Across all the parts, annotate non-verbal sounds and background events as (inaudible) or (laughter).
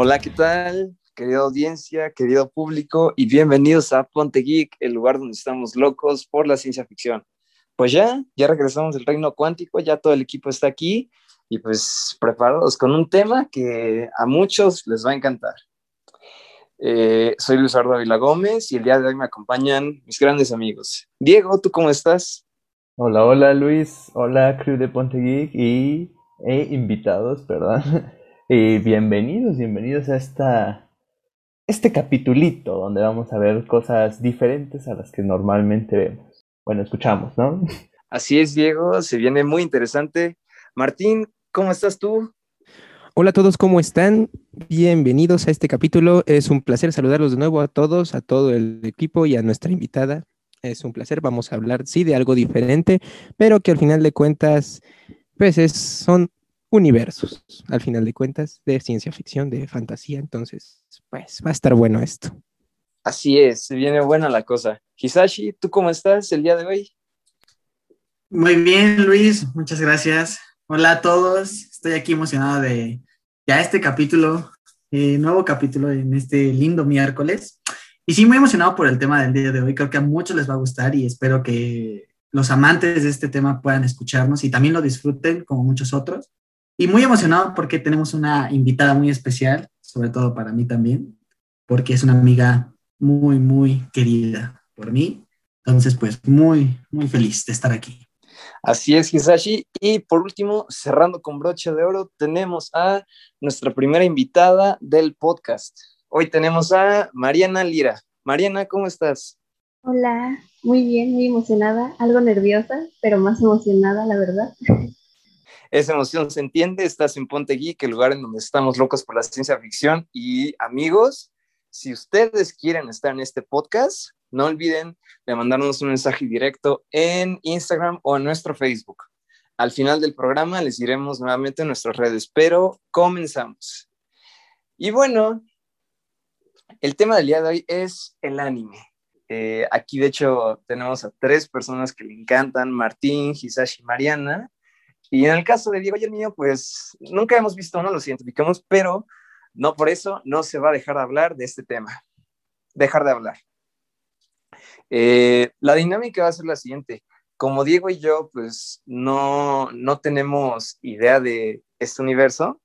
Hola, ¿qué tal? Querida audiencia, querido público, y bienvenidos a Ponte Geek, el lugar donde estamos locos por la ciencia ficción. Pues ya, ya regresamos del reino cuántico, ya todo el equipo está aquí y pues preparados con un tema que a muchos les va a encantar. Eh, soy Luis Ávila Gómez y el día de hoy me acompañan mis grandes amigos. Diego, ¿tú cómo estás? Hola, hola Luis, hola crew de Ponte Geek y e invitados, perdón. Y bienvenidos, bienvenidos a esta, este capitulito donde vamos a ver cosas diferentes a las que normalmente vemos. Bueno, escuchamos, ¿no? (laughs) Así es, Diego, se viene muy interesante. Martín, ¿cómo estás tú? Hola a todos, ¿cómo están? Bienvenidos a este capítulo. Es un placer saludarlos de nuevo a todos, a todo el equipo y a nuestra invitada. Es un placer. Vamos a hablar, sí, de algo diferente, pero que al final de cuentas, pues es, son universos, al final de cuentas, de ciencia ficción, de fantasía. Entonces, pues va a estar bueno esto. Así es, se viene buena la cosa. Hisashi, ¿tú cómo estás el día de hoy? Muy bien, Luis, muchas gracias. Hola a todos, estoy aquí emocionado de ya este capítulo, eh, nuevo capítulo en este lindo miércoles. Y sí, muy emocionado por el tema del día de hoy. Creo que a muchos les va a gustar y espero que los amantes de este tema puedan escucharnos y también lo disfruten como muchos otros. Y muy emocionado porque tenemos una invitada muy especial, sobre todo para mí también, porque es una amiga muy, muy querida por mí. Entonces, pues muy, muy feliz de estar aquí. Así es, Hisashi. Y por último, cerrando con broche de oro, tenemos a nuestra primera invitada del podcast. Hoy tenemos a Mariana Lira. Mariana, ¿cómo estás? Hola, muy bien, muy emocionada, algo nerviosa, pero más emocionada, la verdad. Esa emoción se entiende, estás en Ponte Geek, el lugar en donde estamos locos por la ciencia ficción. Y amigos, si ustedes quieren estar en este podcast, no olviden de mandarnos un mensaje directo en Instagram o en nuestro Facebook. Al final del programa les diremos nuevamente en nuestras redes, pero comenzamos. Y bueno, el tema del día de hoy es el anime. Eh, aquí de hecho tenemos a tres personas que le encantan, Martín, Hisashi y Mariana. Y en el caso de Diego y el mío, pues nunca hemos visto, no lo identificamos, pero no por eso no se va a dejar de hablar de este tema. Dejar de hablar. Eh, la dinámica va a ser la siguiente. Como Diego y yo, pues no, no tenemos idea de este universo,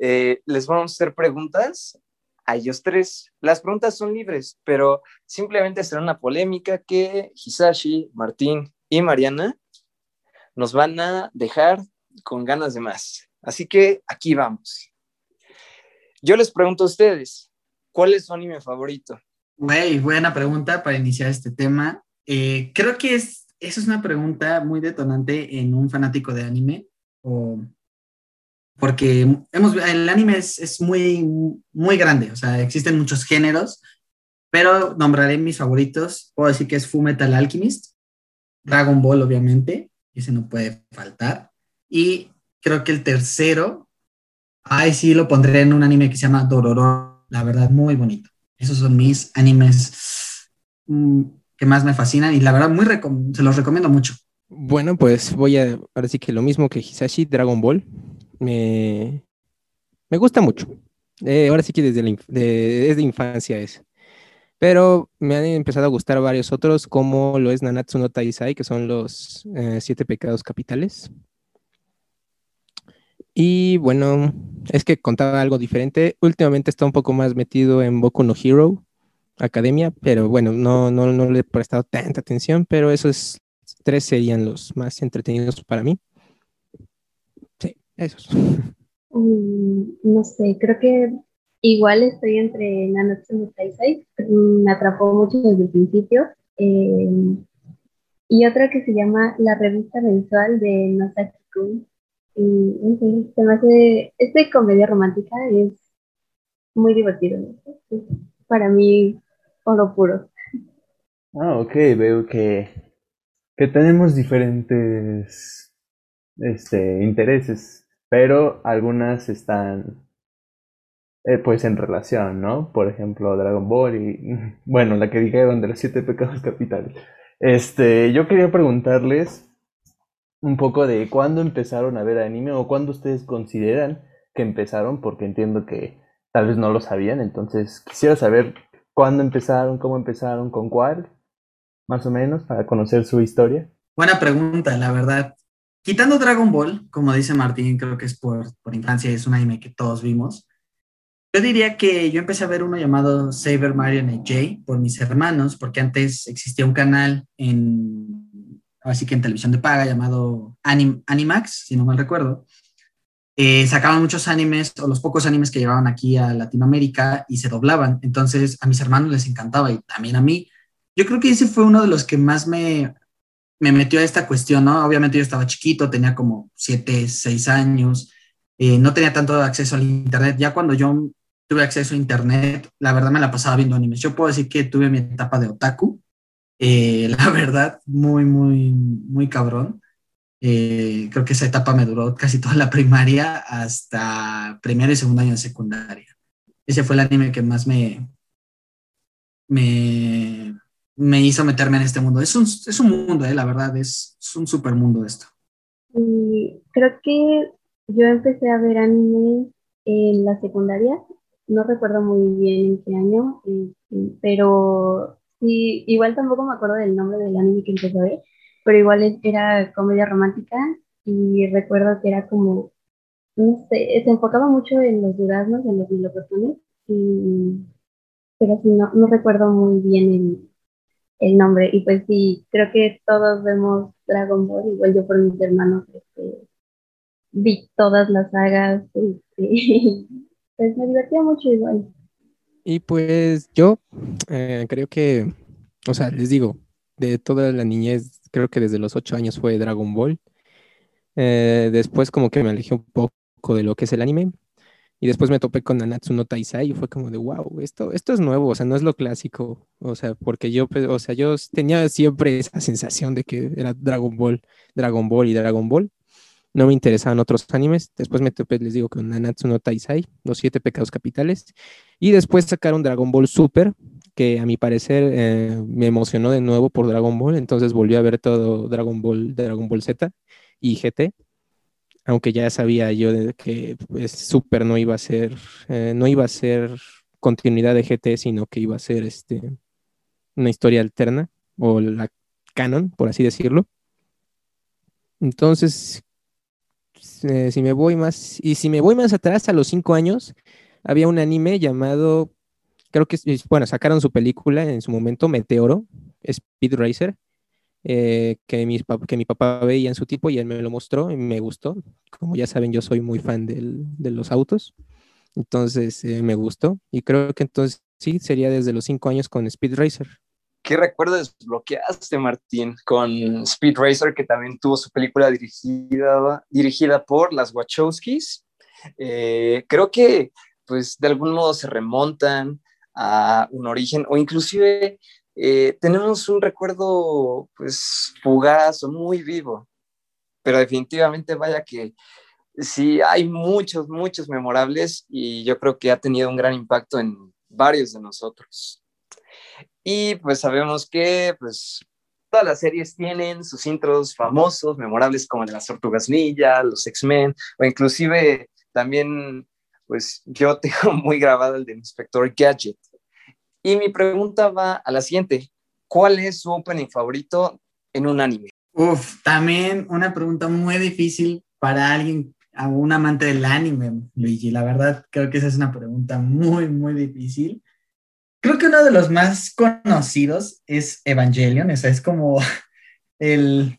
eh, les vamos a hacer preguntas a ellos tres. Las preguntas son libres, pero simplemente será una polémica que Hisashi, Martín y Mariana nos van a dejar con ganas de más. Así que aquí vamos. Yo les pregunto a ustedes, ¿cuál es su anime favorito? Güey, buena pregunta para iniciar este tema. Eh, creo que es, eso es una pregunta muy detonante en un fanático de anime, o, porque hemos, el anime es, es, muy, muy grande, o sea, existen muchos géneros, pero nombraré mis favoritos. Puedo decir que es Full Metal Alchemist, Dragon Ball, obviamente, ese no puede faltar. Y creo que el tercero, ay, sí, lo pondré en un anime que se llama Dororo, la verdad, muy bonito. Esos son mis animes mm, que más me fascinan y la verdad, muy se los recomiendo mucho. Bueno, pues voy a, ahora sí que lo mismo que Hisashi, Dragon Ball. Me, me gusta mucho. Eh, ahora sí que desde, la, desde infancia es. Pero me han empezado a gustar varios otros, como lo es Nanatsu no Taisai, que son los eh, siete pecados capitales. Y bueno, es que contaba algo diferente. Últimamente está un poco más metido en Boku no Hero Academia, pero bueno, no, no, no le he prestado tanta atención, pero esos tres serían los más entretenidos para mí. Sí, esos. Mm, no sé, creo que igual estoy entre Nanatsu no Taisai, me atrapó mucho desde el principio. Eh, y otra que se llama La revista mensual de Nosaki-kun, y se me hace, esta comedia romántica es muy divertido. para mí, oro puro. Ah, ok, veo que, que tenemos diferentes este, intereses, pero algunas están eh, pues en relación, ¿no? Por ejemplo, Dragon Ball y, (laughs) bueno, la que dijeron de los siete pecados capitales. Este, yo quería preguntarles un poco de cuándo empezaron a ver anime o cuándo ustedes consideran que empezaron, porque entiendo que tal vez no lo sabían, entonces quisiera saber cuándo empezaron, cómo empezaron, con cuál, más o menos, para conocer su historia. Buena pregunta, la verdad. Quitando Dragon Ball, como dice Martín, creo que es por, por infancia, es un anime que todos vimos. Yo diría que yo empecé a ver uno llamado Saber Marionette J por mis hermanos, porque antes existía un canal en, así que en televisión de paga llamado Anim, Animax, si no mal recuerdo. Eh, sacaban muchos animes o los pocos animes que llevaban aquí a Latinoamérica y se doblaban. Entonces a mis hermanos les encantaba y también a mí. Yo creo que ese fue uno de los que más me, me metió a esta cuestión, ¿no? Obviamente yo estaba chiquito, tenía como 7, 6 años, eh, no tenía tanto acceso al Internet. Ya cuando yo tuve acceso a internet, la verdad me la pasaba viendo animes. Yo puedo decir que tuve mi etapa de otaku, eh, (laughs) la verdad, muy, muy, muy cabrón. Eh, creo que esa etapa me duró casi toda la primaria hasta primer y segundo año de secundaria. Ese fue el anime que más me, me, me hizo meterme en este mundo. Es un, es un mundo, eh, la verdad, es, es un super mundo esto. Y creo que yo empecé a ver anime en la secundaria no recuerdo muy bien en qué año, este, pero sí, igual tampoco me acuerdo del nombre del anime que empecé a ver, pero igual era comedia romántica y recuerdo que era como, no sé, se enfocaba mucho en los duraznos, en los melocotones, y, pero sí, no, no recuerdo muy bien el, el nombre. Y pues sí, creo que todos vemos Dragon Ball, igual yo por mis hermanos este, vi todas las sagas. Este, (laughs) pues me divertía mucho igual. Y pues yo eh, creo que, o sea, les digo, de toda la niñez, creo que desde los ocho años fue Dragon Ball. Eh, después como que me alejé un poco de lo que es el anime. Y después me topé con Nanatsu no Taisai y fue como de, wow, esto, esto es nuevo, o sea, no es lo clásico. O sea, porque yo, pues, o sea, yo tenía siempre esa sensación de que era Dragon Ball, Dragon Ball y Dragon Ball no me interesaban otros animes. Después me les digo, con Nanatsu no Taisai, Los Siete Pecados Capitales. Y después sacaron Dragon Ball Super, que a mi parecer eh, me emocionó de nuevo por Dragon Ball. Entonces volví a ver todo Dragon Ball, Dragon Ball Z y GT. Aunque ya sabía yo que pues, Super no iba a ser, eh, no iba a ser continuidad de GT, sino que iba a ser este, una historia alterna o la canon, por así decirlo. Entonces, eh, si me voy más, y si me voy más atrás, a los cinco años, había un anime llamado, creo que, bueno, sacaron su película en su momento, Meteoro, Speed Racer, eh, que, mi, que mi papá veía en su tipo y él me lo mostró y me gustó. Como ya saben, yo soy muy fan de los autos, entonces eh, me gustó y creo que entonces sí, sería desde los cinco años con Speed Racer. ¿Qué recuerdo desbloqueaste, Martín, con Speed Racer, que también tuvo su película dirigida, dirigida por las Wachowskis? Eh, creo que, pues, de algún modo se remontan a un origen, o inclusive eh, tenemos un recuerdo, pues, fugaz o muy vivo, pero definitivamente vaya que sí, hay muchos, muchos memorables y yo creo que ha tenido un gran impacto en varios de nosotros. Y pues sabemos que pues todas las series tienen sus intros famosos, memorables como de las Tortugas Ninja, los X-Men, o inclusive también, pues yo (laughs) tengo muy grabado el de Inspector Gadget. Y mi pregunta va a la siguiente, ¿cuál es su opening favorito en un anime? Uf, también una pregunta muy difícil para alguien, a un amante del anime, Luigi. La verdad, creo que esa es una pregunta muy, muy difícil. Creo que uno de los más conocidos es Evangelion, o sea, es como (laughs) el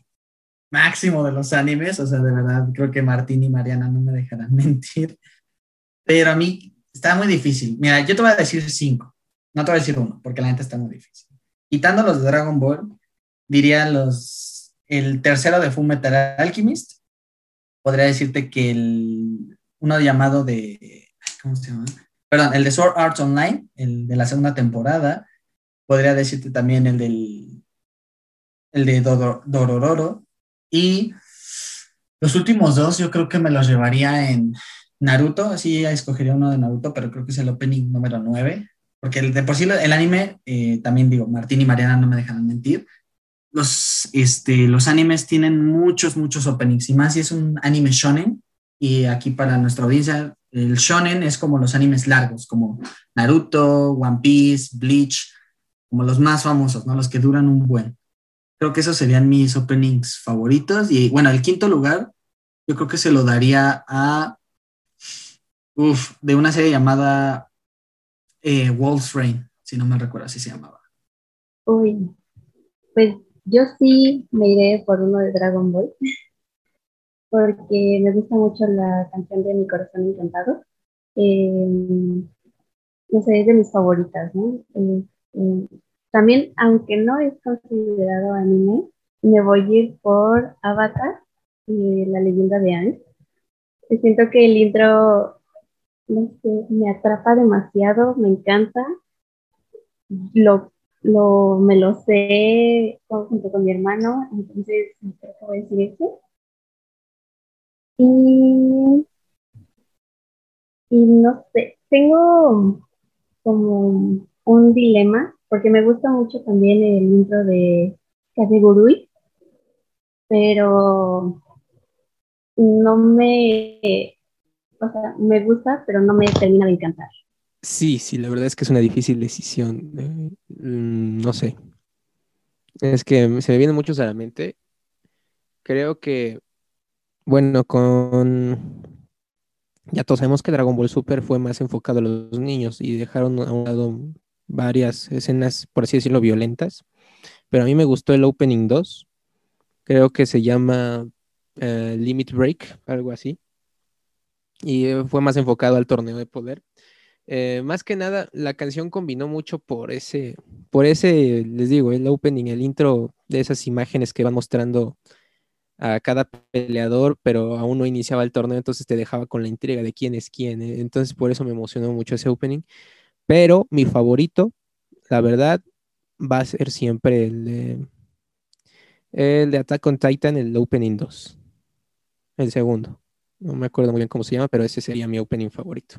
máximo de los animes, o sea, de verdad, creo que Martín y Mariana no me dejarán (laughs) mentir, pero a mí está muy difícil. Mira, yo te voy a decir cinco, no te voy a decir uno, porque la neta está muy difícil. Quitando los de Dragon Ball, diría los, el tercero de Full Metal Alchemist, podría decirte que el, uno llamado de, ¿cómo se llama? Perdón, el de Sword Arts Online, el de la segunda temporada. Podría decirte también el del el de Dorororo. Y los últimos dos yo creo que me los llevaría en Naruto, ya escogería uno de Naruto, pero creo que es el opening número 9, porque el, de por sí el anime, eh, también digo, Martín y Mariana no me dejan mentir, los, este, los animes tienen muchos, muchos openings, y más si es un anime shonen, y aquí para nuestra audiencia, El shonen es como los animes largos, como Naruto, One Piece, Bleach, como los más famosos, ¿no? Los que duran un buen. Creo que esos serían mis openings favoritos. Y bueno, el quinto lugar, yo creo que se lo daría a, uf, de una serie llamada eh, Wolf's Rain, si no me recuerdo así se llamaba. Uy, pues yo sí me iré por uno de Dragon Ball, porque me gusta mucho la canción de Mi Corazón Encantado. Eh, no sé, es de mis favoritas. Eh, eh, también, aunque no es considerado anime, me voy a ir por Avatar la leyenda de Aang. Siento que el intro, no sé, me atrapa demasiado, me encanta. Lo, lo, me lo sé junto con mi hermano, entonces creo que voy a decir eso. Y, y no sé, tengo como un dilema, porque me gusta mucho también el intro de Kagegurui, pero no me, o sea, me gusta, pero no me termina de encantar. Sí, sí, la verdad es que es una difícil decisión. eh, mm, no sé. Es que se me vienen muchos a la mente. Creo que, bueno, con... Ya todos sabemos que Dragon Ball Super fue más enfocado a los niños y dejaron a un lado varias escenas, por así decirlo, violentas. Pero a mí me gustó el Opening 2. Creo que se llama eh, Limit Break, algo así. Y eh, fue más enfocado al torneo de poder. Eh, más que nada, la canción combinó mucho por ese, por ese, les digo, el opening, el intro de esas imágenes que van mostrando a cada peleador, pero aún no iniciaba el torneo, entonces te dejaba con la intriga de quién es quién. ¿eh? Entonces, por eso me emocionó mucho ese opening. Pero mi favorito, la verdad, va a ser siempre el de, el de Attack on Titan, el opening 2. El segundo. No me acuerdo muy bien cómo se llama, pero ese sería mi opening favorito.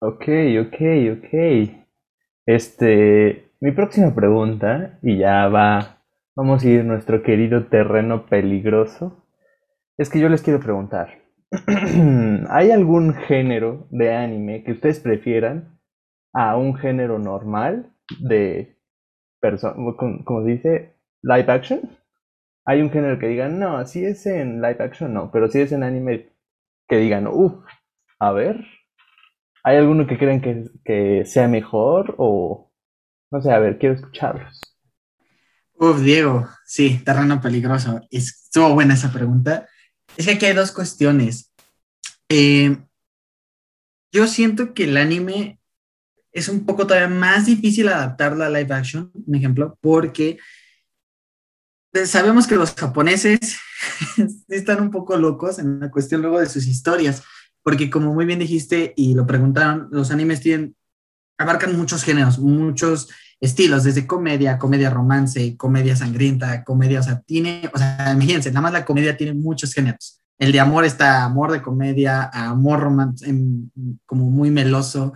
Ok, ok, ok. Este, mi próxima pregunta, y ya va, vamos a ir nuestro querido terreno peligroso, es que yo les quiero preguntar, (clears throat) ¿hay algún género de anime que ustedes prefieran a un género normal de persona, como se dice, live action? Hay un género que digan, no, si es en live action, no, pero si es en anime, que digan, uff, a ver, ¿hay alguno que creen que, que sea mejor o no sé, a ver, quiero escucharlos. Uf, Diego, sí, terreno peligroso. Estuvo buena esa pregunta. Es que aquí hay dos cuestiones. Eh, yo siento que el anime es un poco todavía más difícil adaptarlo a live action, un ejemplo, porque sabemos que los japoneses (laughs) están un poco locos en la cuestión luego de sus historias, porque como muy bien dijiste y lo preguntaron, los animes tienen, abarcan muchos géneros, muchos estilos, desde comedia, comedia romance, comedia sangrienta, comedia, o sea, tiene, o sea, imagínense, nada más la comedia tiene muchos géneros. El de amor está amor de comedia, amor romance, como muy meloso.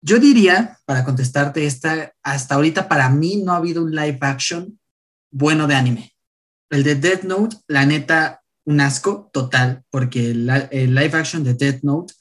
Yo diría, para contestarte esta, hasta ahorita para mí no ha habido un live action bueno de anime. El de Death Note, la neta, un asco total, porque el, el live action de Death Note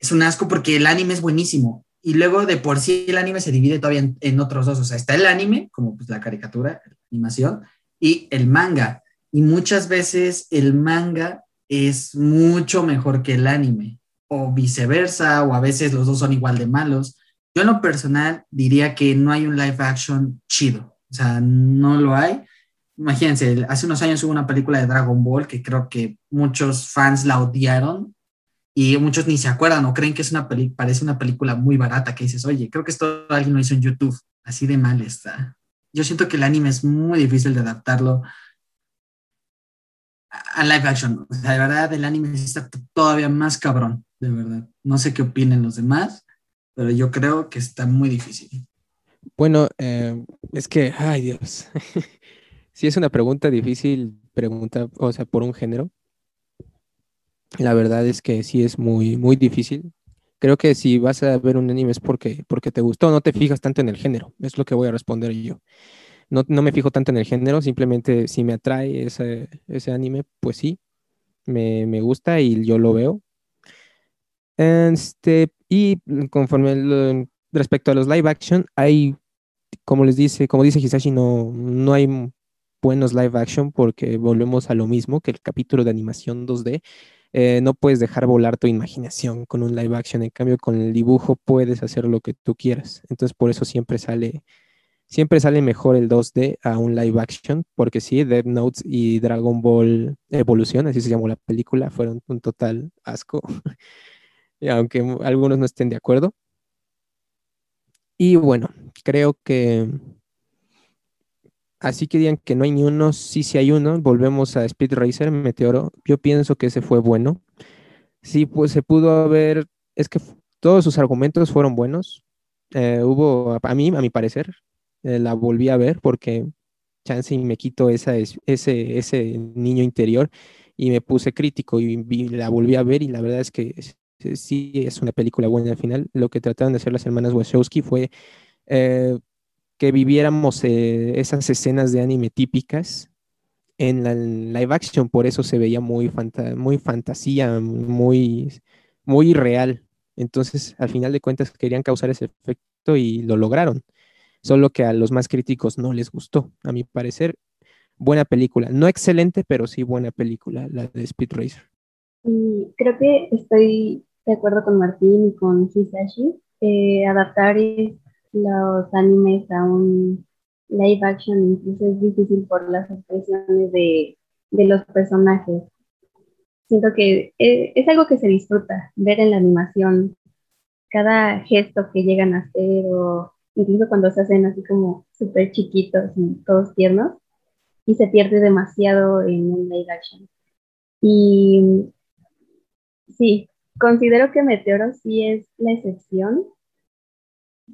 es un asco porque el anime es buenísimo. Y luego de por sí el anime se divide todavía en, otros dos. O sea, está el anime, como pues la caricatura, la animación, y el manga. Y muchas veces el manga es mucho mejor que el anime, o viceversa, o a veces los dos son igual de malos. Yo en lo personal diría que no hay un live action chido, o sea, no lo hay. Imagínense, hace unos años hubo una película de Dragon Ball que creo que muchos fans la odiaron y muchos ni se acuerdan o creen que es una peli parece una película muy barata que dices, oye, creo que esto alguien lo hizo en YouTube, así de mal está. Yo siento que el anime es muy difícil de adaptarlo a live action. O sea, de verdad, el anime está todavía más cabrón, de verdad. No sé qué opinen los demás, pero yo creo que está muy difícil. Bueno, eh, es que, ay Dios, (laughs) si es una pregunta difícil, pregunta, o sea, por un género. La verdad es que sí es muy, muy difícil. Creo que si vas a ver un anime es porque, porque te gustó, no te fijas tanto en el género, es lo que voy a responder yo no, no, me fijo tanto en el género, simplemente si me atrae ese, ese anime, pues sí, me, me, gusta y yo lo veo. Este, y conforme respecto a los live action, hay, como les dice, como dice Hisashi, no, no hay buenos live action porque volvemos a lo mismo que el capítulo de animación 2D. Eh, no puedes dejar volar tu imaginación con un live action. En cambio, con el dibujo puedes hacer lo que tú quieras. Entonces, por eso siempre sale, siempre sale mejor el 2D a un live action, porque sí, Dead Notes y Dragon Ball Evolución, así se llamó la película, fueron un total asco. (laughs) aunque algunos no estén de acuerdo. Y bueno, creo que así que digan que no hay ni uno, sí, sí hay uno. Volvemos a Speed Racer, Meteoro. Yo pienso que ese fue bueno. Sí, pues se pudo haber, es que todos sus argumentos fueron buenos. Eh, hubo, a mí, a mi parecer, eh, la volví a ver porque chance y me quito esa, ese, ese niño interior y me puse crítico y la volví a ver y la verdad es que sí es una película buena al final. Lo que trataron de hacer las hermanas Wachowski fue eh, que viviéramos eh, esas escenas de anime típicas en la live action, por eso se veía muy, muy fantasía, muy, muy real. Entonces, al final de cuentas, querían causar ese efecto y lo lograron. Solo que a los más críticos no les gustó. A mi parecer, buena película. No excelente, pero sí buena película, la de Speed Racer. Y creo que estoy de acuerdo con Martín y con Hisashi, eh, adaptar los animes a un live action incluso es difícil por las expresiones de, de los personajes. Siento que eh, es, algo que se disfruta, ver en la animación cada gesto que llegan a hacer o incluso cuando se hacen así como súper chiquitos y todos tiernos y se pierde demasiado en un live action. Y sí, Considero que Meteoro sí es la excepción.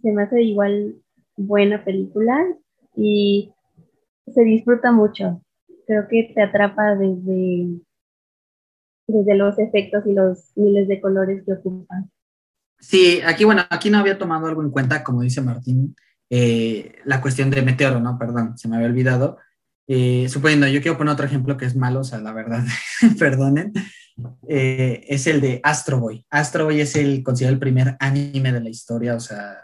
Se me hace igual buena película y se disfruta mucho. Creo que te atrapa desde, desde los efectos y los miles de colores que ocupan. Sí, aquí, bueno, aquí no había tomado algo en cuenta, como dice Martín, eh, la cuestión de Meteoro, ¿no? Perdón, se me había olvidado. Eh, suponiendo, yo quiero poner otro ejemplo que es malo, o sea, la verdad, (laughs) perdonen, eh, es el de Astro Boy. Astro Boy es el considerado el primer anime de la historia, o sea,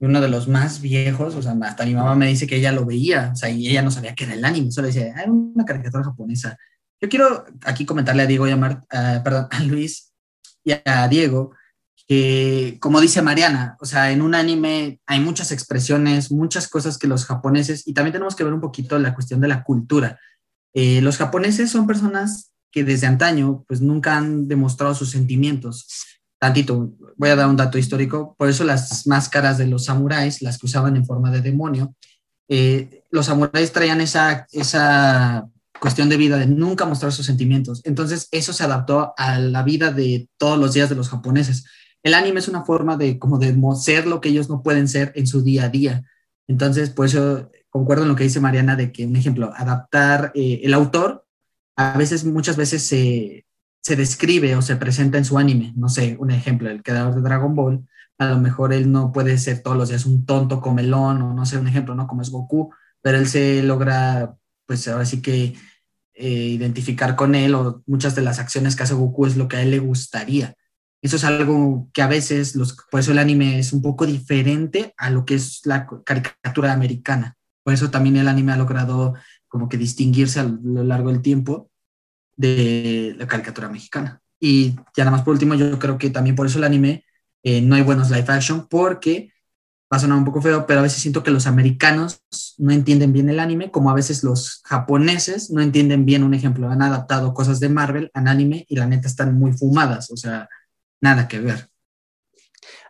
uno de los más viejos, o sea, hasta mi mamá me dice que ella lo veía, o sea, y ella no sabía que era el anime, solo decía, era una caricatura japonesa. Yo quiero aquí comentarle a Diego y a, perdón, a Luis y a Diego que, como dice Mariana, o sea, en un anime hay muchas expresiones, muchas cosas que los japoneses, y también tenemos que ver un poquito la cuestión de la cultura. Eh, los japoneses son personas que desde antaño pues nunca han demostrado sus sentimientos. Tantito, voy a dar un dato histórico, por eso las máscaras de los samuráis, las que usaban en forma de demonio, eh, los samuráis traían esa, esa cuestión de vida de nunca mostrar sus sentimientos. Entonces eso se adaptó a la vida de todos los días de los japoneses. El anime es una forma de como de ser lo que ellos no pueden ser en su día a día. Entonces, por eso concuerdo en lo que dice Mariana de que, un ejemplo, adaptar eh, el autor a veces, muchas veces se, describe o se presenta en su anime. No sé, un ejemplo, el creador de Dragon Ball, a lo mejor él no puede ser todos los días un tonto comelón o no sé, un ejemplo, ¿no? Como es Goku, pero él se logra, pues ahora sí que eh, identificar con él o muchas de las acciones que hace Goku es lo que a él le gustaría. Eso es algo que a veces, los, por eso el anime es un poco diferente a lo que es la caricatura americana. Por eso también el anime ha logrado como que distinguirse a lo largo del tiempo de la caricatura mexicana. Y ya nada más por último, yo creo que también por eso el anime eh, no hay buenos live action, porque va a sonar un poco feo, pero a veces siento que los americanos no entienden bien el anime, como a veces los japoneses no entienden bien un ejemplo. Han adaptado cosas de Marvel al anime y la neta están muy fumadas, o sea, nada que ver.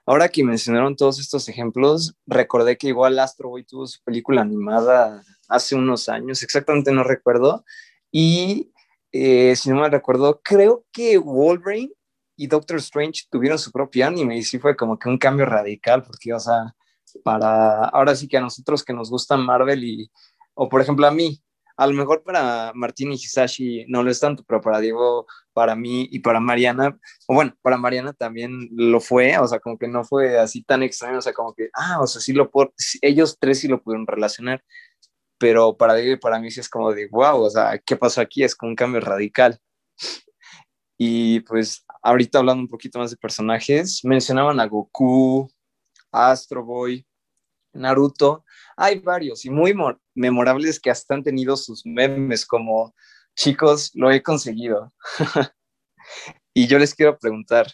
Ahora que mencionaron todos estos ejemplos, recordé que igual Astro Boy tuvo su película animada hace unos años, exactamente no recuerdo. Y eh, si no me recuerdo, creo que Wolverine y Doctor Strange tuvieron su propio anime y sí fue como que un cambio radical, porque, o sea, para ahora sí que a nosotros que nos gusta Marvel y, o por ejemplo a mí, a lo mejor para Martín y Hisashi no lo es tanto, pero para Diego, para mí y para Mariana, o bueno, para Mariana también lo fue, o sea, como que no fue así tan extraño, o sea, como que, ah, o sea, sí lo, ellos tres sí lo pudieron relacionar, pero para para mí sí es como de, wow, o sea, ¿qué pasó aquí? Es como un cambio radical. (laughs) Y pues ahorita hablando un poquito más de personajes, mencionaban a Goku, Astro Boy, Naruto. Hay varios y muy memorables que hasta han tenido sus memes como, chicos, lo he conseguido. (laughs) y yo les quiero preguntar,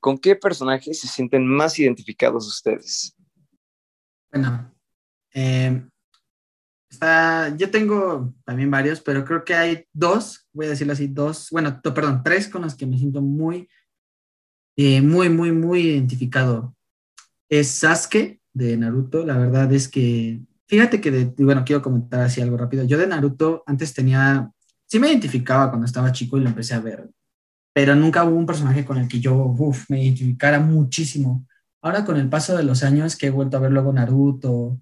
¿con qué personajes se sienten más identificados ustedes? Bueno, eh, está, yo tengo también varios, pero creo que hay dos, voy a decirlo así, dos, bueno, perdón, tres con los que me siento muy, eh, muy, muy, muy identificado. Es Sasuke de Naruto, la verdad es que, fíjate que, de, bueno, quiero comentar así algo rápido. Yo de Naruto antes tenía, sí me identificaba cuando estaba chico y lo empecé a ver, pero nunca hubo un personaje con el que yo, uf, me identificara muchísimo. Ahora con el paso de los años que he vuelto a ver luego Naruto,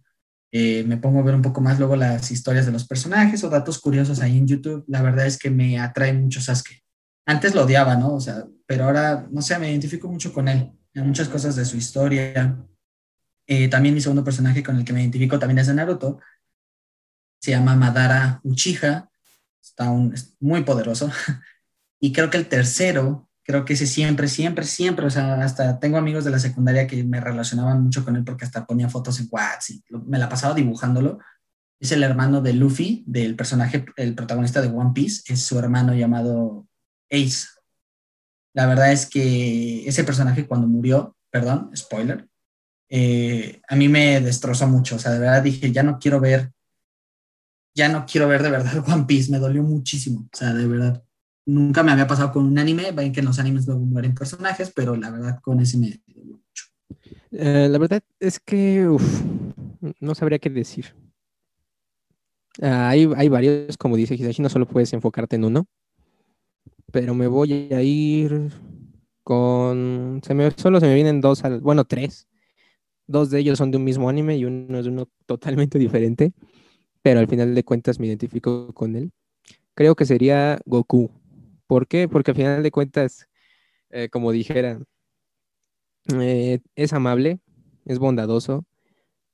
eh, me pongo a ver un poco más luego las historias de los personajes o datos curiosos ahí en YouTube, la verdad es que me atrae mucho Sasuke. Antes lo odiaba, ¿no? O sea, pero ahora, no sé, me identifico mucho con él, en muchas cosas de su historia. Eh, también mi segundo personaje con el que me identifico también es de Naruto. Se llama Madara Uchiha. Está un, muy poderoso. (laughs) Y creo que el tercero creo que ese siempre, siempre, siempre, o sea, hasta tengo amigos de la secundaria que me relacionaban mucho con él porque hasta ponía fotos en WhatsApp me la pasaba dibujándolo. Es el hermano de Luffy, del personaje, el protagonista de One Piece, es su hermano llamado Ace. La verdad es que ese personaje cuando murió, perdón, spoiler, eh, a mí me destrozó mucho, o sea, de verdad dije, ya no quiero ver, ya no quiero ver de verdad (laughs) One Piece, me dolió muchísimo, o sea, de verdad nunca me había pasado con un anime. Ven que en los animes luego mueren personajes, pero la verdad con ese me mucho. Eh, la verdad es que no sabría qué decir. Ah, hay, hay, varios, como dice Hisashi, no solo puedes enfocarte en uno, pero me voy a ir con... Solo se me vienen dos, al, bueno, tres. Dos de ellos son de un mismo anime y uno es de uno totalmente diferente, pero al final de cuentas me identifico con él. Creo que sería Goku. ¿Por qué? Porque al final de cuentas, eh, como dijera, eh, es amable, es bondadoso,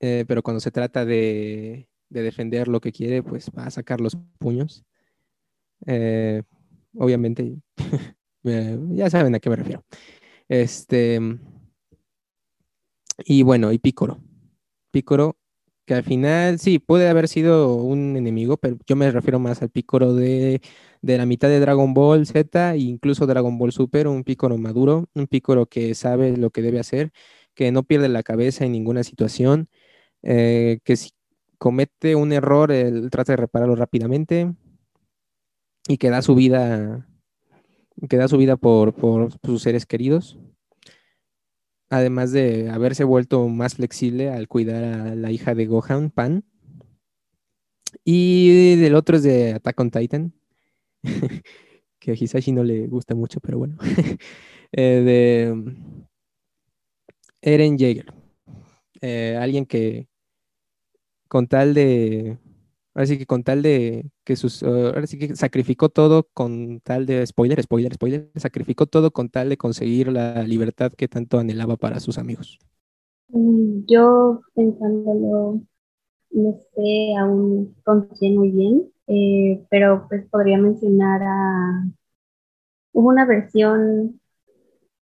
eh, pero cuando se trata de, defender lo que quiere, pues va a sacar los puños. obviamente, (laughs) ya saben a qué me refiero. Este, y bueno, y Pícoro. Pícoro que al final sí, puede haber sido un enemigo, pero yo me refiero más al Picoro de, la mitad de Dragon Ball Z e incluso Dragon Ball Super, un Picoro maduro, un Picoro que sabe lo que debe hacer, que no pierde la cabeza en ninguna situación, eh, que si comete un error, él trata de repararlo rápidamente y que da su vida, que da su vida por, por sus seres queridos además de haberse vuelto más flexible al cuidar a la hija de Gohan, Pan. Y del otro es de Attack on Titan, (laughs) que a Hisashi no le gusta mucho, pero bueno. (laughs) Eh, de Eren Jaeger, eh, alguien que con tal de Así que con tal de que sus, ahora sí que sacrificó todo con tal de, spoiler, spoiler, spoiler, sacrificó todo con tal de conseguir la libertad que tanto anhelaba para sus amigos. Mm, yo pensándolo, no sé aún con quién muy bien, eh, pero pues podría mencionar a, hubo una versión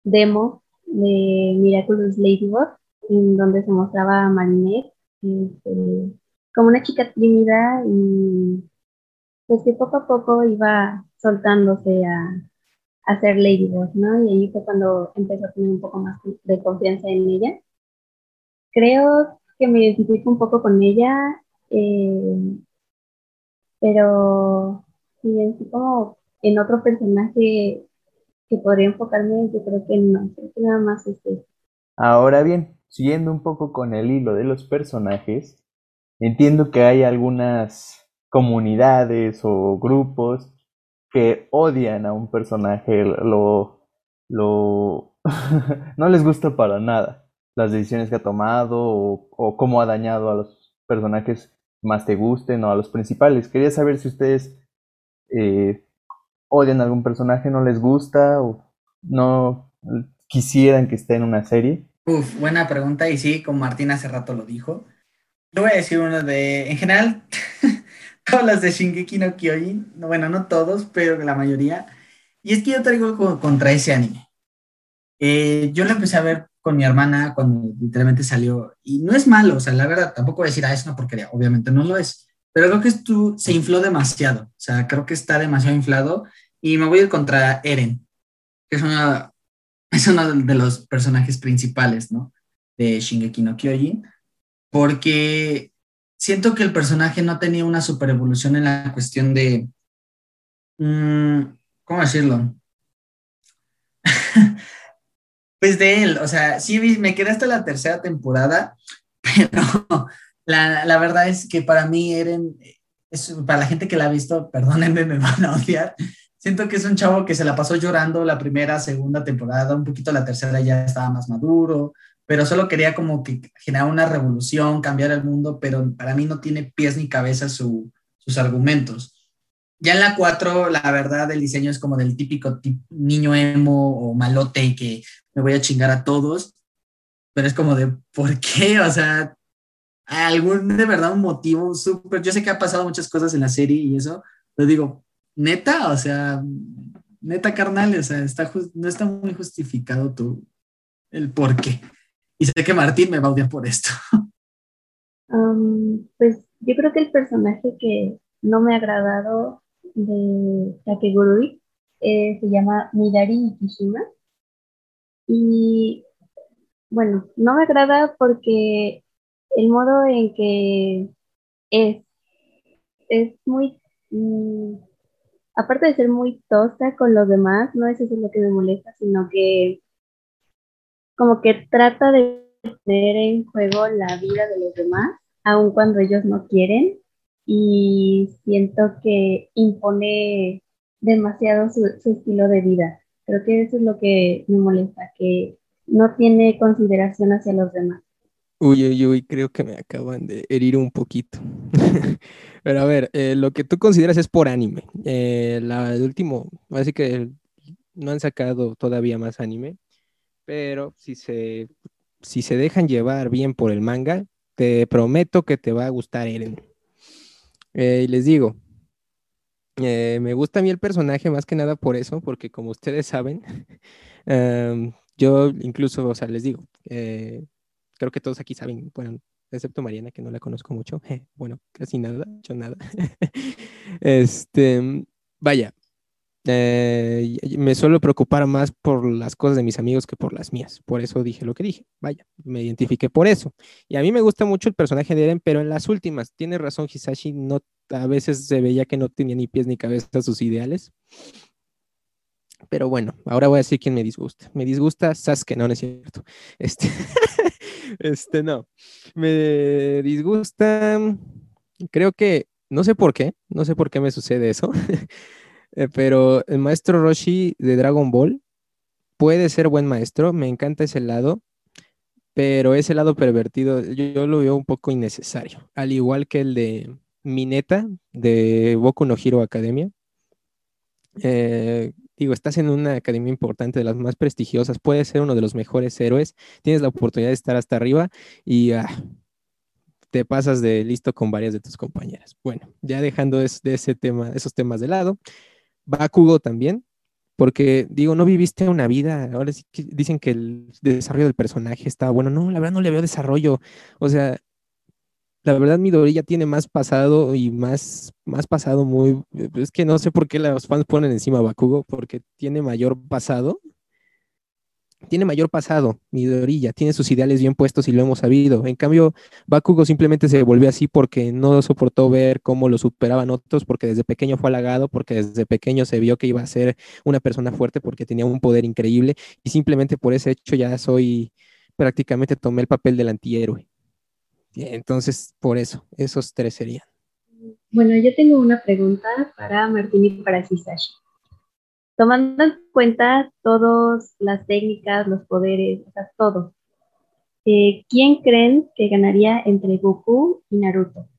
demo de Miraculous Ladybug en donde se mostraba a Marinette, este, como una chica tímida y pues que poco a poco iba soltándose a, a ser Ladybug, ¿no? Y ahí fue cuando empezó a tener un poco más de confianza en ella. Creo que me identifico un poco con ella, eh, pero sí, en como en otro personaje que podría enfocarme, yo creo que no, creo que nada más es este. Ahora bien, siguiendo un poco con el hilo de los personajes, Entiendo que hay algunas comunidades o grupos que odian a un personaje, lo, lo (laughs) no les gusta para nada las decisiones que ha tomado o, cómo ha dañado a los personajes más te gusten o a los principales. Quería saber si ustedes eh, odian a algún personaje, no les gusta o no quisieran que esté en una serie. Uf, buena pregunta y sí, como Martín hace rato lo dijo, yo voy a decir uno de, en general, (laughs) todas las de Shingeki no Kyojin, bueno, no todos, pero la mayoría. Y es que yo traigo contra ese anime. Eh, yo lo empecé a ver con mi hermana cuando literalmente salió, y no es malo, o sea, la verdad, tampoco voy a decir, ah, es una porquería, obviamente no lo es, pero creo que esto se infló demasiado, o sea, creo que está demasiado inflado, y me voy a ir contra Eren, que es, una, (laughs) es uno de los personajes principales, ¿no? De Shingeki no Kyojin, porque siento que el personaje no tenía una super evolución en la cuestión de, mm, ¿cómo decirlo? (laughs) Pues de él, o sea, sí me quedé hasta la tercera temporada, (laughs) pero la, la verdad es que para mí Eren, es, para la gente que la ha visto, (laughs) perdónenme, me van a odiar, siento que es un chavo que se la pasó llorando la primera, segunda temporada, un poquito la tercera ya estaba más maduro, pero solo quería como que generar una revolución, cambiar el mundo, pero para mí no tiene pies ni cabeza su, sus argumentos. Ya en la 4, la verdad, el diseño es como del típico niño emo o malote que me voy a chingar a todos, pero es como de, ¿por qué? (laughs) O sea, algún de verdad un motivo súper, yo sé que ha pasado muchas cosas en la serie y eso, pero digo, neta, o sea, neta carnal, o sea, está, no está muy justificado tu, el por qué. Y sé que Martín me va a odiar por esto. (laughs) pues yo creo que el personaje que no me ha agradado de Takegurui eh, se llama Midari Kishima. Y bueno, no me agrada porque el modo en que es, es muy, mm, aparte de ser muy tosca con los demás, no es eso lo que me molesta, sino que como que trata de poner en juego la vida de los demás, aun cuando ellos no quieren, y siento que impone demasiado su, estilo de vida. Creo que eso es lo que me molesta, que no tiene consideración hacia los demás. Uy, uy, uy, creo que me acaban de herir un poquito. (laughs) Pero a ver, eh, lo que tú consideras es por anime. Eh, la, el último, así que no han sacado todavía más anime, pero si se, si se dejan llevar bien por el manga, te prometo que te va a gustar Eren. Eh, y les digo, eh, me gusta a mí el personaje más que nada por eso, porque como ustedes saben, (laughs) em, yo incluso, o sea, les digo, eh, creo que todos aquí saben, bueno, excepto Mariana, que no la conozco mucho, (laughs) bueno, casi nada, hecho nada. (laughs) este, vaya, eh, me suelo preocupar más por las cosas de mis amigos que por las mías. Por eso dije lo que dije. Vaya, me identifiqué por eso. Y a mí me gusta mucho el personaje de Eren, pero en las últimas, tiene razón Hisashi, no, a veces se veía que no tenía ni pies ni cabeza sus ideales. Pero bueno, ahora voy a decir quién me disgusta. Me disgusta Sasuke, no, no es cierto. Este, (laughs) este no. Me disgusta, creo que, no sé por qué, no sé por qué me sucede eso. (laughs) Eh, pero el maestro Roshi de Dragon Ball puede ser buen maestro, me encanta ese lado, pero ese lado pervertido yo, lo veo un poco innecesario, al igual que el de Mineta de Boku no Hero Academia. Eh, digo, estás en una academia importante, de las más prestigiosas, puedes ser uno de los mejores héroes, tienes la oportunidad de estar hasta arriba y ah, te pasas de listo con varias de tus compañeras. Bueno, ya dejando de ese tema, esos temas de lado, Bakugo también, porque digo, no viviste una vida, ahora sí que dicen que el desarrollo del personaje está bueno, no, la verdad no le veo desarrollo, o sea, la verdad Midori ya tiene más pasado y más, más pasado muy, es que no sé por qué los fans ponen encima Bakugo, porque tiene mayor pasado tiene mayor pasado, Midoriya, tiene sus ideales bien puestos y lo hemos sabido. En cambio, Bakugo simplemente se volvió así porque no soportó ver cómo lo superaban otros, porque desde pequeño fue halagado, porque desde pequeño se vio que iba a ser una persona fuerte, porque tenía un poder increíble, y simplemente por ese hecho ya soy, prácticamente tomé el papel del antihéroe. Entonces, por eso, esos tres serían. Bueno, yo tengo una pregunta para Martín y para Hisashi tomando en cuenta todas las técnicas, los poderes, o sea, todo, eh, ¿quién creen que ganaría entre Goku y Naruto?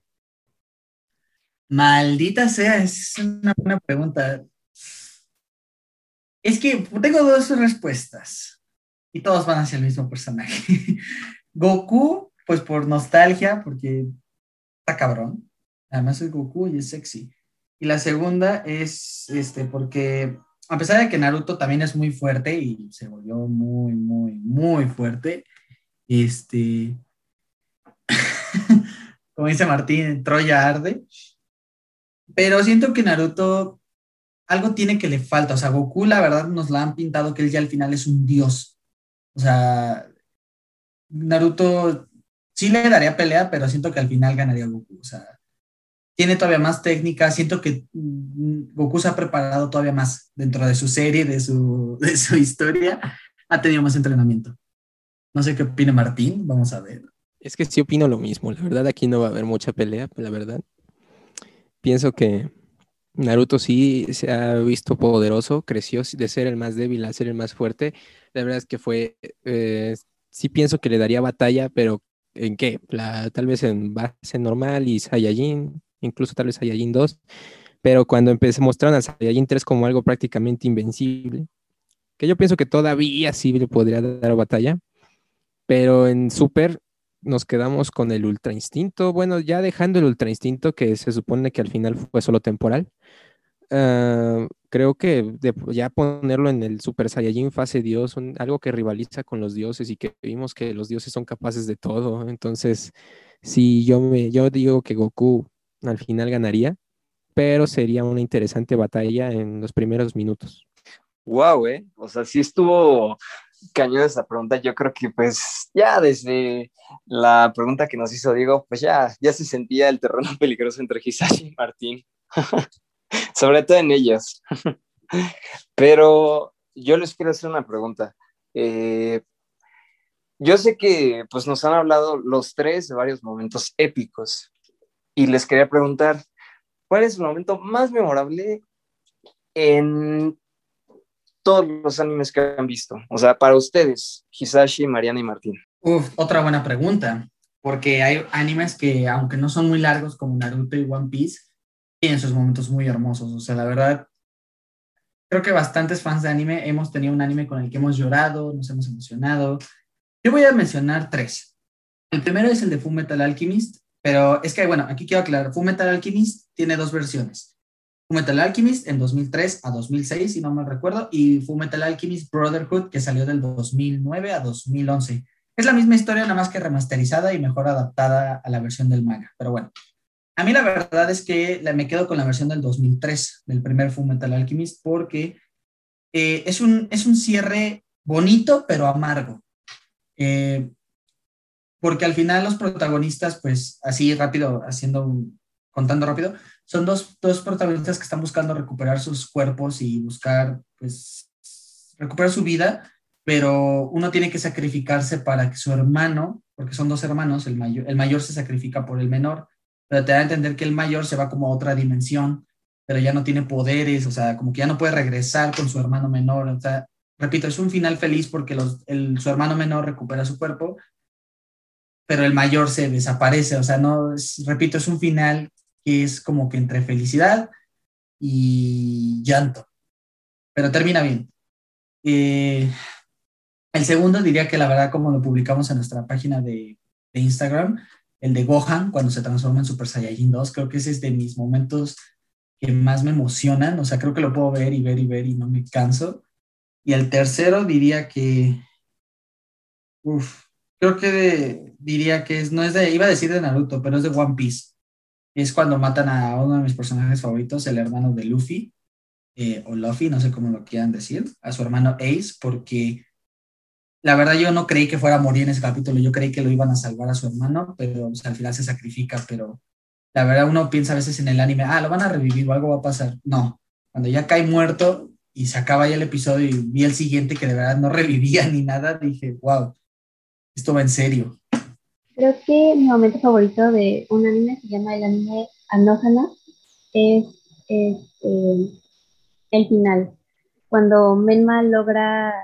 Maldita sea, es una buena pregunta. Es que tengo dos respuestas y todos van hacia el mismo personaje. (laughs) Goku, pues por nostalgia, porque está cabrón. Además es Goku y es sexy. Y la segunda es este, porque a pesar de que Naruto también es muy fuerte y se volvió muy, muy, muy fuerte, este, (laughs) como dice Martín, Troya arde, pero siento que Naruto algo tiene que le falta, o sea, Goku la verdad nos la han pintado que él ya al final es un dios, o sea, Naruto sí le daría pelea, pero siento que al final ganaría Goku, o sea, tiene todavía más técnica. Siento que mm, Goku se ha preparado todavía más dentro de su serie, de su, (laughs) de su historia. Ha tenido más entrenamiento. No sé qué opina Martín, vamos a ver. Es que sí opino lo mismo. La verdad, aquí no va a haber mucha pelea, la verdad. Pienso que Naruto sí se ha visto poderoso, creció de ser el más débil a ser el más fuerte. La verdad es que fue, eh, sí pienso que le daría batalla, pero ¿en qué? La, tal vez en base normal y Saiyajin, incluso tal vez Saiyajin 2, pero cuando empecé, mostraron a Saiyajin 3 como algo prácticamente invencible, que yo pienso que todavía sí le podría dar batalla, pero en Super nos quedamos con el Ultra Instinto, bueno, ya dejando el Ultra Instinto que se supone que al final fue solo temporal, ah, creo que ya ponerlo en el Super Saiyajin fase Dios, algo que rivaliza con los dioses y que vimos que los dioses son capaces de todo. Entonces, si yo me, yo digo que Goku al final ganaría, pero sería una interesante batalla en los primeros minutos. Wow, eh. O sea, sí estuvo cañón esa pregunta. Yo creo que pues ya desde la pregunta que nos hizo Diego, pues ya, ya se sentía el terreno (laughs) peligroso entre Hisashi y Martín. (laughs) Sobre todo en ellos. (laughs) pero yo les quiero hacer una pregunta. Eh, yo sé que pues nos han hablado los tres de varios momentos épicos, y les quería preguntar, ¿cuál es el momento más memorable en todos los animes que han visto? O sea, para ustedes, Hisashi, Mariana y Martín. Uf, otra buena pregunta, porque hay animes que, aunque no son muy largos como Naruto y One Piece, tienen sus momentos muy hermosos. O sea, la verdad, creo que bastantes fans de anime hemos tenido un anime con el que hemos llorado, nos hemos emocionado. Yo voy a mencionar tres. El primero es el de Full Metal Alchemist, pero es que, bueno, aquí quiero aclarar, Fullmetal Alchemist tiene dos versiones. Fullmetal Alchemist en 2003 a 2006, si no mal recuerdo, y Fullmetal Alchemist Brotherhood, que salió del 2009 a 2011. Es la misma historia, nada más que remasterizada y mejor adaptada a la versión del manga. Pero bueno, a mí la verdad es que me quedo con la versión del 2003, del primer Fullmetal Alchemist, porque eh, es, un, es un cierre bonito, pero amargo. Eh, porque al final los protagonistas, pues así rápido, haciendo, contando rápido, son dos, dos protagonistas que están buscando recuperar sus cuerpos y buscar, pues, recuperar su vida, pero uno tiene que sacrificarse para que su hermano, porque son dos hermanos, el mayor, el mayor se sacrifica por el menor, pero te da a entender que el mayor se va como a otra dimensión, pero ya no tiene poderes, o sea, como que ya no puede regresar con su hermano menor, o sea, repito, es un final feliz porque los, el, su hermano menor recupera su cuerpo, pero el mayor se desaparece, o sea, no, repito, es un final que es como que entre felicidad y llanto, pero termina bien. Eh, el segundo diría que la verdad, como lo publicamos en nuestra página de, de, Instagram, el de Gohan, cuando se transforma en Super Saiyajin 2, creo que ese es de mis momentos que más me emocionan, o sea, creo que lo puedo ver y ver y ver y no me canso. Y el tercero diría que, uff, creo que diría que es, no es de, iba a decir de Naruto, pero es de One Piece. Es cuando matan a uno de mis personajes favoritos, el hermano de Luffy, eh, o Luffy, no sé cómo lo quieran decir, a su hermano Ace, porque la verdad yo no creí que fuera a morir en ese capítulo, yo creí que lo iban a salvar a su hermano, pero al final se sacrifica, pero la verdad uno piensa a veces en el anime, ah, lo van a revivir o algo va a pasar. No, cuando ya cae muerto y se acaba ya el episodio y vi el siguiente que de verdad no (laughs) revivía ni nada, dije, wow, esto va en serio. Creo que mi momento favorito de un anime se llama el anime Anohana. Es, este, el final, cuando Menma logra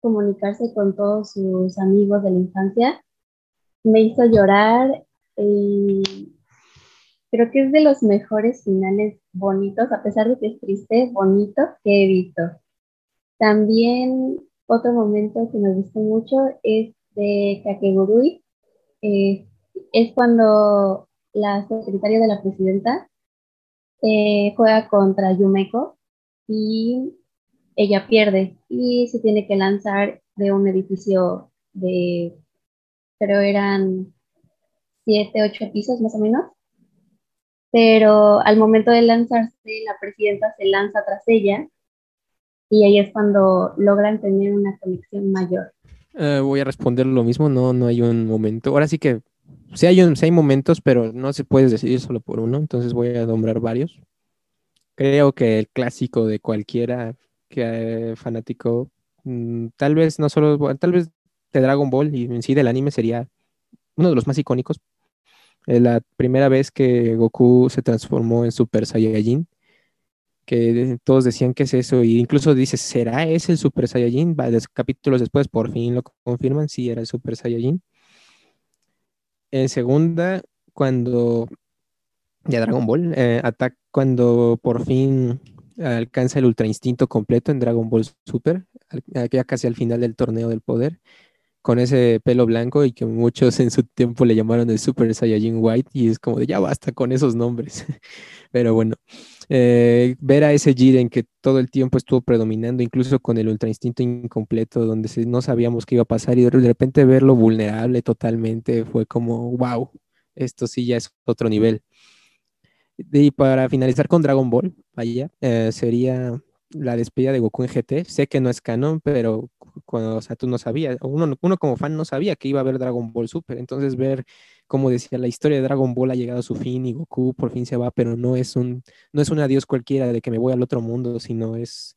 comunicarse con todos sus amigos de la infancia. Me hizo llorar y creo que es de los mejores finales bonitos, a pesar de que es triste, bonito que he visto. También otro momento que me gustó mucho es de Kakegurui eh, es cuando la secretaria de la presidenta eh, juega contra Yumeko y ella pierde y se tiene que lanzar de un edificio de, pero eran siete, ocho pisos más o menos. Pero al momento de lanzarse, la presidenta se lanza tras ella y ahí es cuando logran tener una conexión mayor. Eh, voy a responder lo mismo, no, no hay un momento. Ahora sí que sí hay, un, sí hay momentos, pero no se puede decidir solo por uno, entonces voy a nombrar varios. Creo que el clásico de cualquiera que eh, fanático, mm, tal vez no solo, tal vez de Dragon Ball y en sí del anime sería uno de los más icónicos. La primera vez que Goku se transformó en Super Saiyajin, que todos decían que es eso, e incluso dice, ¿será ese el Super Saiyajin? capítulos después por fin lo confirman, sí era el Super Saiyajin. En segunda, cuando ya Dragon Ball, eh, cuando por fin alcanza el Ultra Instinto completo en Dragon Ball Super, ya casi al final del torneo del poder, con ese pelo blanco y que muchos en su tiempo le llamaron el Super Saiyajin White y es como de ya basta con esos nombres. (laughs) Pero bueno, eh, ver a ese Jiren que todo el tiempo estuvo predominando, incluso con el Ultra Instinto incompleto, donde no sabíamos qué iba a pasar y de repente verlo vulnerable totalmente fue como, wow, esto sí ya es otro nivel. Y para finalizar con Dragon Ball, vaya, eh, sería la despedida de Goku en GT. Sé que no es canon, pero cuando, o sea, tú no sabías, uno, uno como fan no sabía que iba a haber Dragon Ball Super. Entonces ver, como decía, la historia de Dragon Ball ha llegado a su fin y Goku por fin se va, pero no es un, no es un adiós cualquiera de que me voy al otro mundo, sino es,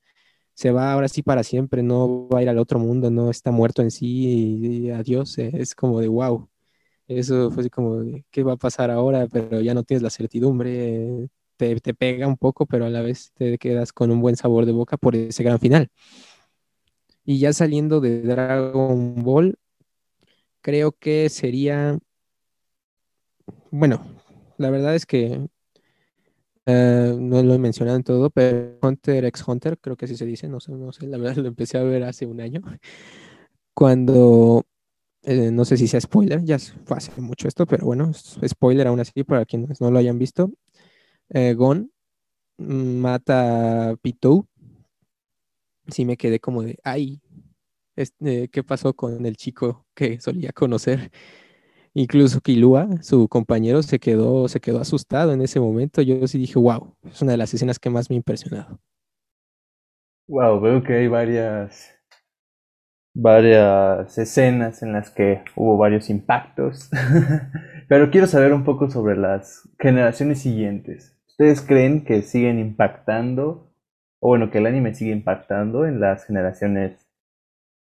se va ahora sí para siempre, no va a ir al otro mundo, no está muerto en sí y, adiós. Eh, es como de wow. Eso fue así como, ¿qué va a pasar ahora? Pero ya no tienes la certidumbre te, pega un poco, pero a la vez te quedas con un buen sabor de boca por ese gran final. Y ya saliendo de Dragon Ball, creo que sería, bueno, la verdad es que eh, no lo he mencionado en todo, pero Hunter x Hunter, creo que así se dice, no sé, no sé, la verdad (laughs) lo empecé a ver hace un año, (laughs) cuando, eh, no sé si sea spoiler, ya fue hace mucho esto, pero bueno, spoiler aún así para quienes no lo hayan visto, eh, Gon mata a Pitou, sí me quedé como de, ay, este, ¿qué pasó con el chico que solía conocer? Incluso Kilua, su compañero, se quedó, se quedó asustado en ese momento. Yo sí dije, wow, es una de las escenas que más me ha impresionado. Wow, veo que hay varias, varias escenas en las que hubo varios impactos. (laughs) Pero quiero saber un poco sobre las generaciones siguientes. ¿Ustedes creen que siguen impactando, o bueno, que el anime sigue impactando en las generaciones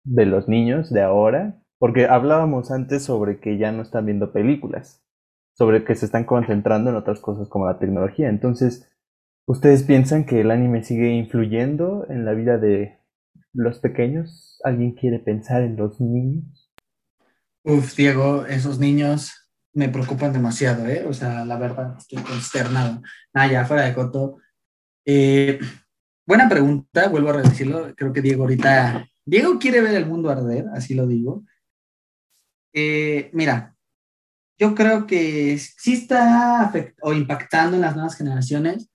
de los niños de ahora? Porque hablábamos antes sobre que ya no están viendo películas, sobre que se están concentrando en otras cosas como la tecnología. Entonces, ¿ustedes piensan que el anime sigue influyendo en la vida de los pequeños? ¿Alguien quiere pensar en los niños? Uf, Diego, esos niños me preocupan demasiado, ¿eh? O sea, la verdad, estoy consternado. Ah, ya, fuera de coto. Eh, buena pregunta, vuelvo a decirlo. Creo que Diego ahorita. Diego quiere ver el mundo arder, así lo digo. Eh, mira, yo creo que sí está o impactando en las nuevas generaciones,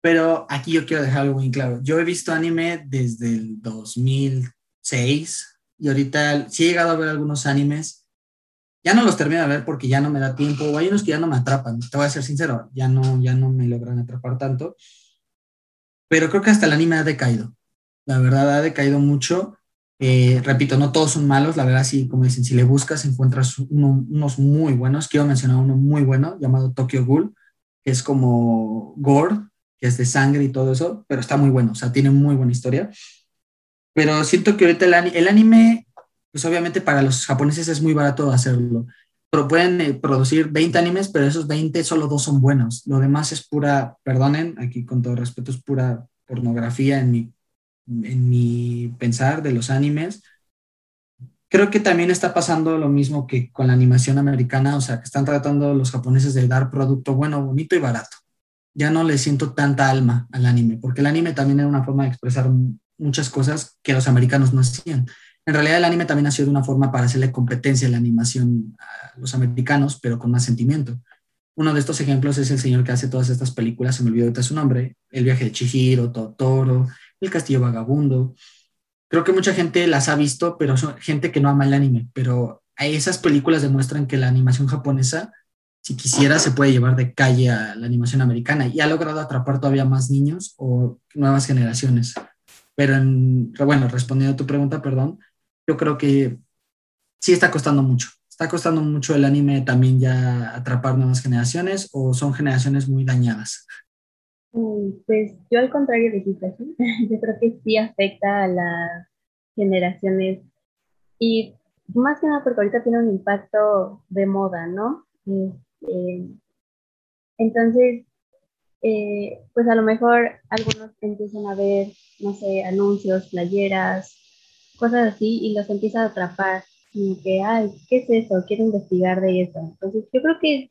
pero aquí yo quiero dejar algo muy claro. Yo he visto anime desde el 2006 y ahorita sí he llegado a ver algunos animes ya no los termino de ver porque ya no me da tiempo, o hay unos que ya no me atrapan, te voy a ser sincero, ya no, ya no me logran atrapar tanto, pero creo que hasta el anime ha decaído, la verdad ha decaído mucho, eh, repito, no todos son malos, la verdad sí, como dicen, si le buscas encuentras unos muy buenos, quiero mencionar uno muy bueno llamado Tokyo Ghoul, que es como gore, que es de sangre y todo eso, pero está muy bueno, o sea, tiene muy buena historia. Pero siento que ahorita el, el anime pues obviamente para los japoneses es muy barato hacerlo. Pero pueden eh, producir 20 animes, pero esos 20 solo dos son buenos. Lo demás es pura, perdonen, aquí con todo respeto, es pura pornografía en mi, en mi pensar de los animes. Creo que también está pasando lo mismo que con la animación americana, o sea, que están tratando los japoneses de dar producto bueno, bonito y barato. Ya no le siento tanta alma al anime, porque el anime también era una forma de expresar muchas cosas que los americanos no hacían. En realidad el anime también ha sido una forma para hacerle competencia a la animación a los americanos, pero con más sentimiento. Uno de estos ejemplos es el señor que hace todas estas películas, se me olvidó ahorita su nombre, El viaje de Chihiro, Totoro, El Castillo Vagabundo. Creo que mucha gente las ha visto, pero son gente que no ama el anime, pero esas películas demuestran que la animación japonesa, si quisiera, se puede llevar de calle a la animación americana y ha logrado atrapar todavía más niños o nuevas generaciones. Pero, bueno, respondiendo a tu pregunta, perdón, yo creo que sí está costando mucho. Está costando mucho el anime también ya atrapar nuevas generaciones o son generaciones muy dañadas. Mm, pues yo al contrario de así, (laughs) yo creo que sí afecta a las generaciones y más que nada porque ahorita tiene un impacto de moda, ¿no? Este, entonces, eh, pues a lo mejor algunos empiezan a ver, no sé, anuncios, playeras, cosas así, y los empieza a atrapar, como que, ay, ¿qué es eso? Quiero investigar de eso. Entonces, yo creo que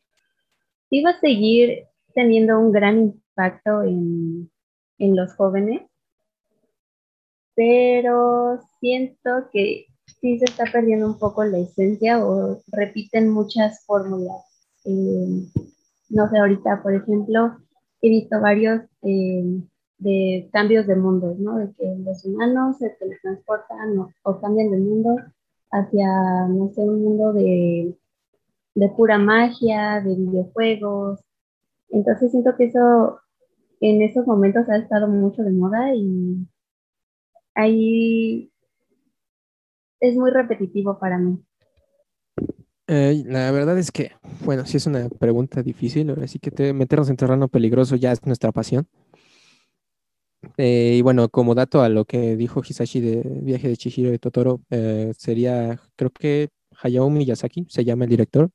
sí va a seguir teniendo un gran impacto en, en los jóvenes, pero siento que sí se está perdiendo un poco la esencia o repiten muchas fórmulas. Eh, no sé, ahorita, por ejemplo, he visto varios eh, de cambios de mundo, ¿no? De que los humanos se teletransportan o, cambian de mundo hacia, no sé, un mundo de, de pura magia, de videojuegos. Entonces siento que eso en esos momentos ha estado mucho de moda y ahí es muy repetitivo para mí. Eh, la verdad es que, bueno, sí es una pregunta difícil, así que te, meternos en terreno peligroso ya es nuestra pasión. Eh, y bueno, como dato a lo que dijo Hisashi de Viaje de Chihiro y Totoro, eh, sería, creo que Hayao Miyazaki se llama el director.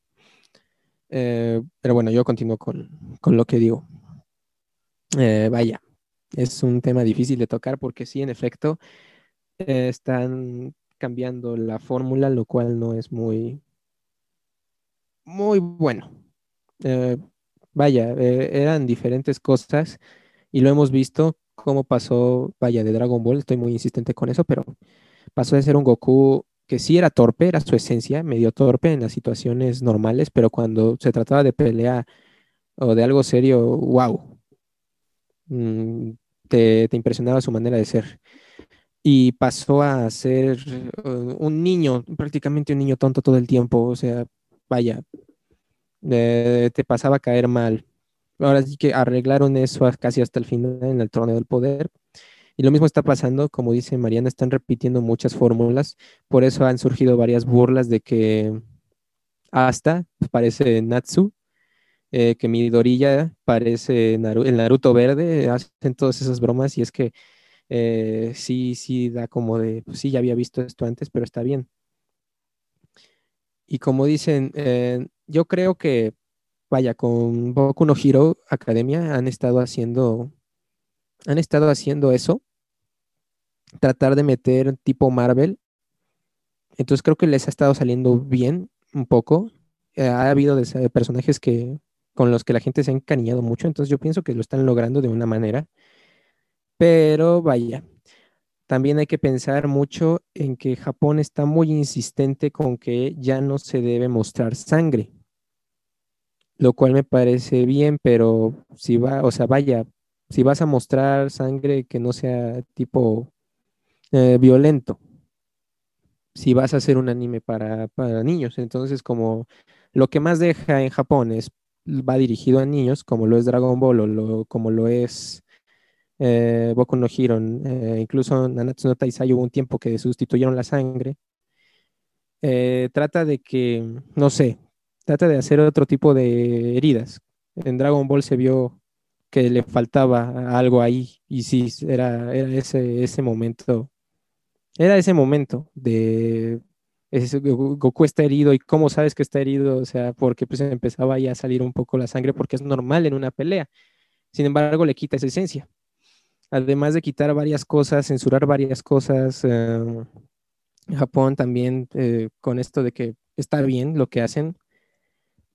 pero bueno, yo continúo con, con lo que digo. vaya, es un tema difícil de tocar porque sí, en efecto, están cambiando la fórmula, lo cual no es muy, muy bueno. Eh, vaya, eh, eran diferentes cosas y lo hemos visto cómo pasó, vaya, de Dragon Ball, estoy muy insistente con eso, pero pasó de ser un Goku que sí era torpe, era su esencia, medio torpe en las situaciones normales, pero cuando se trataba de pelea o de algo serio, wow, mm, te impresionaba su manera de ser y pasó a ser uh, un niño, prácticamente un niño tonto todo el tiempo, o sea, vaya, te pasaba a caer mal. Ahora sí que arreglaron eso casi hasta el final en el trono del poder. Y lo mismo está pasando, como dice Mariana, están repitiendo muchas fórmulas, por eso han surgido varias burlas de que hasta parece Natsu, eh, que Midoriya parece el Naruto verde, hacen todas esas bromas y es que eh, sí, sí da como de, pues sí, ya había visto esto antes, pero está bien. Y como dicen, eh, yo creo que, vaya, con Boku no Hero Academia han estado haciendo, han estado haciendo eso, tratar de meter tipo Marvel. Entonces creo que les ha estado saliendo bien un poco. Eh, ha habido personajes que con los que la gente se ha encariñado mucho, entonces yo pienso que lo están logrando de una manera pero vaya, también hay que pensar mucho en que Japón está muy insistente con que ya no se debe mostrar sangre, lo cual me parece bien, pero si va, o sea, vaya, si vas a mostrar sangre que no sea tipo eh, violento, si vas a hacer un anime para, niños, entonces como lo que más deja en Japón es va dirigido a niños, como lo es Dragon Ball o como lo es eh, Boku no Hero, eh, incluso Nanatsu no Taisai hubo un tiempo que sustituyeron la sangre. Eh, trata de que, no sé, trata de hacer otro tipo de heridas. En Dragon Ball se vio que le faltaba algo ahí y sí, era, ese, ese momento, era ese momento de ese, Goku está herido y cómo sabes que está herido, o sea, porque pues empezaba ya a salir un poco la sangre porque es normal en una pelea. Sin embargo, le quita esa esencia además de quitar varias cosas, censurar varias cosas, em, Japón también eh, con esto de que está bien lo que hacen,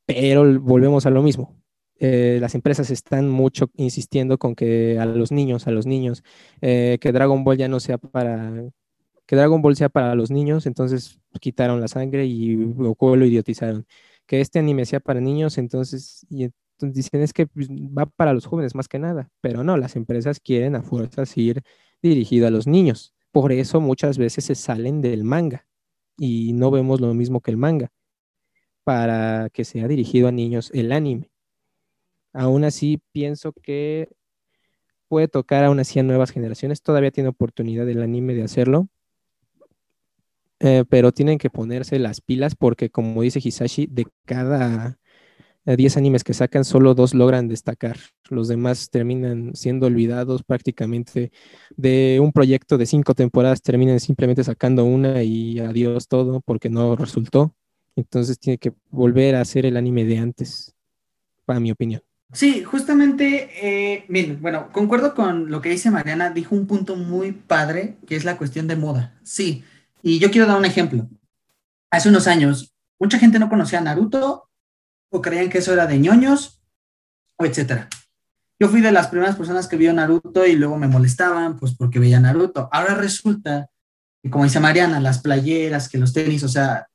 pero volvemos a lo mismo. Eh, las empresas están mucho insistiendo con que a los niños, a los niños, eh, que Dragon Ball ya no sea para, que Dragon Ball sea para los niños, entonces quitaron la sangre y Goku lo idiotizaron. Que este anime sea para niños, entonces, y dicen es que pues, va para los jóvenes más que nada, pero no, las empresas quieren a fuerzas ir dirigido a los niños. Por eso muchas veces se salen del manga y no vemos lo mismo que el manga para que sea dirigido a niños el anime. Aún así, pienso que puede tocar aún así a nuevas generaciones. Todavía tiene oportunidad el anime de hacerlo. Eh, pero tienen que ponerse las pilas porque, como dice Hisashi, de cada 10 animes que sacan, solo dos logran destacar. Los demás terminan siendo olvidados prácticamente de un proyecto de cinco temporadas, terminan simplemente sacando una y adiós todo porque no resultó. Entonces tiene que volver a hacer el anime de antes, para mi opinión. Sí, justamente, eh, miren, bueno, concuerdo con lo que dice Mariana, dijo un punto muy padre, que es la cuestión de moda. Sí, y yo quiero dar un ejemplo. Hace unos años, mucha gente no conocía Naruto o creían que eso era de ñoños o etcétera. Yo fui de las primeras personas que vio Naruto y luego me molestaban, pues porque veía Naruto. Ahora resulta que, como dice Mariana, las playeras, que los tenis, o sea,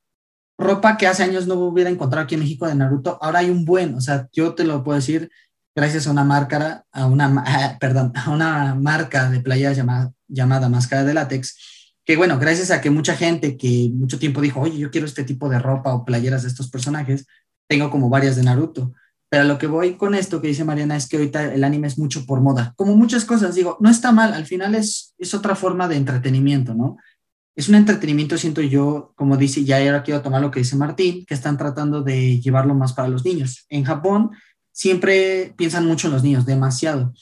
ropa que hace años no hubiera encontrado aquí en México de Naruto, ahora hay un buen, o sea, yo te lo puedo decir gracias a una marca, a una, (laughs) perdón, a una marca de playeras llamada, llamada Máscara de Látex, que bueno, gracias a que mucha gente que mucho tiempo dijo, oye, yo quiero este tipo de ropa o playeras de estos personajes, tengo como varias de Naruto. Pero lo que voy con esto que dice Mariana es que ahorita el anime es mucho por moda. Como muchas cosas, digo, no está mal, al final es, es otra forma de entretenimiento, ¿no? Es un entretenimiento, siento yo, como dice, ya ahora quiero tomar lo que dice Martín, que están tratando de llevarlo más para los niños. En Japón siempre piensan mucho en los niños, demasiado,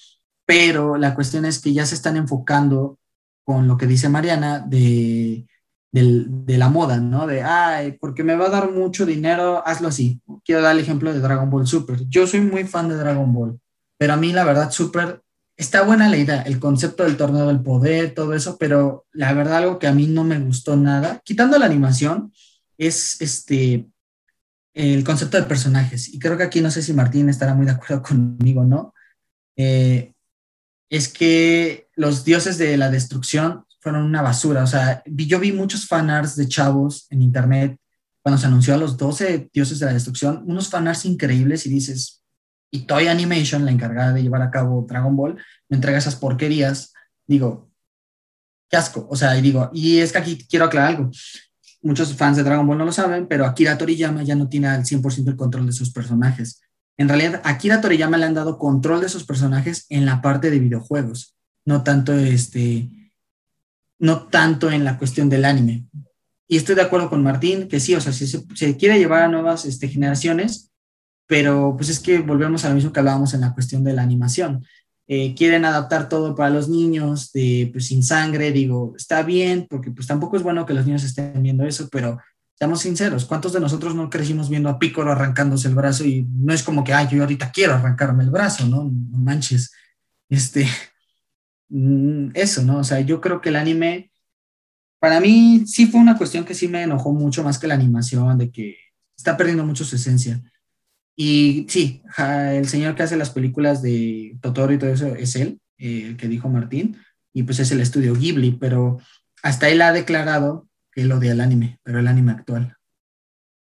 pero la cuestión es que ya se están enfocando con lo que dice Mariana de, de, la moda, ¿no? De, ay, porque me va a dar mucho dinero, hazlo así. Quiero dar el ejemplo de Dragon Ball Super. Yo soy muy fan de Dragon Ball, pero a mí la verdad Super está buena la idea, el concepto del torneo del poder, todo eso, pero la verdad algo que a mí no me gustó nada, quitando la animación, es este el concepto de personajes. Y creo que aquí no sé si Martín estará muy de acuerdo (laughs) conmigo, ¿no? Eh, es que los dioses de la destrucción fueron una basura. O sea, yo vi muchos fanarts de chavos en internet cuando se anunció a los 12 dioses de la destrucción, unos fanarts increíbles y dices, y Toy Animation, la encargada de llevar a cabo Dragon Ball, me entrega esas porquerías, digo, qué asco. O sea, y digo, y es que aquí quiero aclarar algo. Muchos fans de Dragon Ball no lo saben, pero Akira Toriyama ya no tiene al 100% el control de sus personajes. En realidad, Akira Toriyama le han dado control de sus personajes en la parte de videojuegos, no tanto este no tanto en la cuestión del anime. Y estoy de acuerdo con Martín, que sí, o sea, si se, quiere llevar a nuevas este, generaciones, pero pues es que volvemos a lo mismo que hablábamos en la cuestión de la animación. Eh, quieren adaptar todo para los niños, de, pues sin sangre, digo, está bien, porque pues tampoco es bueno que los niños estén viendo eso, pero seamos sinceros, ¿cuántos de nosotros no crecimos viendo a Piccolo arrancándose el brazo y no es como que, ay, yo ahorita quiero arrancarme el brazo, ¿no? No manches. Este, mm, eso, ¿no? O sea, yo creo que el anime, para mí sí fue una cuestión que sí me enojó mucho más que la animación, de que está perdiendo mucho su esencia. Y sí, el señor que hace las películas de Totoro y todo eso es él, eh, el que dijo Martín, y pues es el estudio Ghibli, pero hasta él ha declarado que él odia el anime, pero el anime actual.